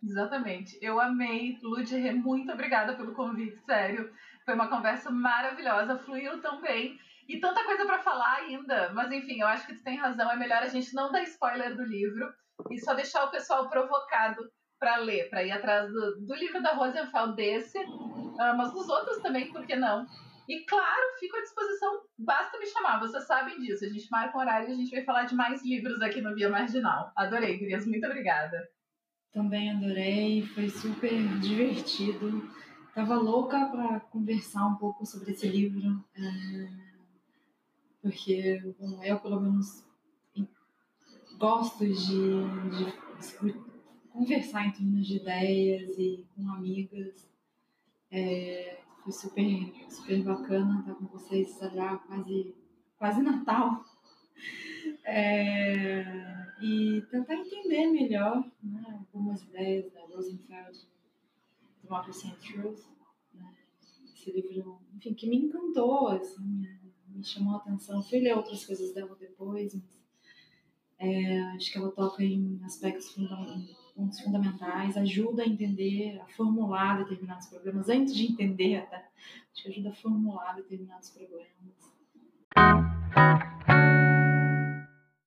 Exatamente. Eu amei, Ludy, muito obrigada pelo convite, sério. Foi uma conversa maravilhosa, fluiu tão bem. E tanta coisa para falar ainda, mas enfim, eu acho que tu tem razão, é melhor a gente não dar spoiler do livro e só deixar o pessoal provocado para ler, para ir atrás do, do livro da Rosenfeld desse, uh, mas dos outros também, por que não? E claro, fico à disposição, basta me chamar, vocês sabem disso. A gente marca um horário e a gente vai falar de mais livros aqui no Via Marginal. Adorei, Gurias, muito obrigada. Também adorei, foi super divertido. Tava louca para conversar um pouco sobre esse livro, é, porque bom, eu, pelo menos, gosto de, de, conversar em torno de ideias e com amigas. É, foi super, super bacana estar com vocês já quase, quase Natal. É, e tentar entender melhor né, algumas ideias da Rosenfeld, Democracy and Truth. Né, esse livro, enfim, que me encantou, assim, me chamou a atenção. Fui ler outras coisas dela depois, mas é, acho que ela toca em aspectos fundamentais pontos fundamentais, ajuda a entender, a formular determinados problemas, antes de entender até, acho que ajuda a formular determinados problemas.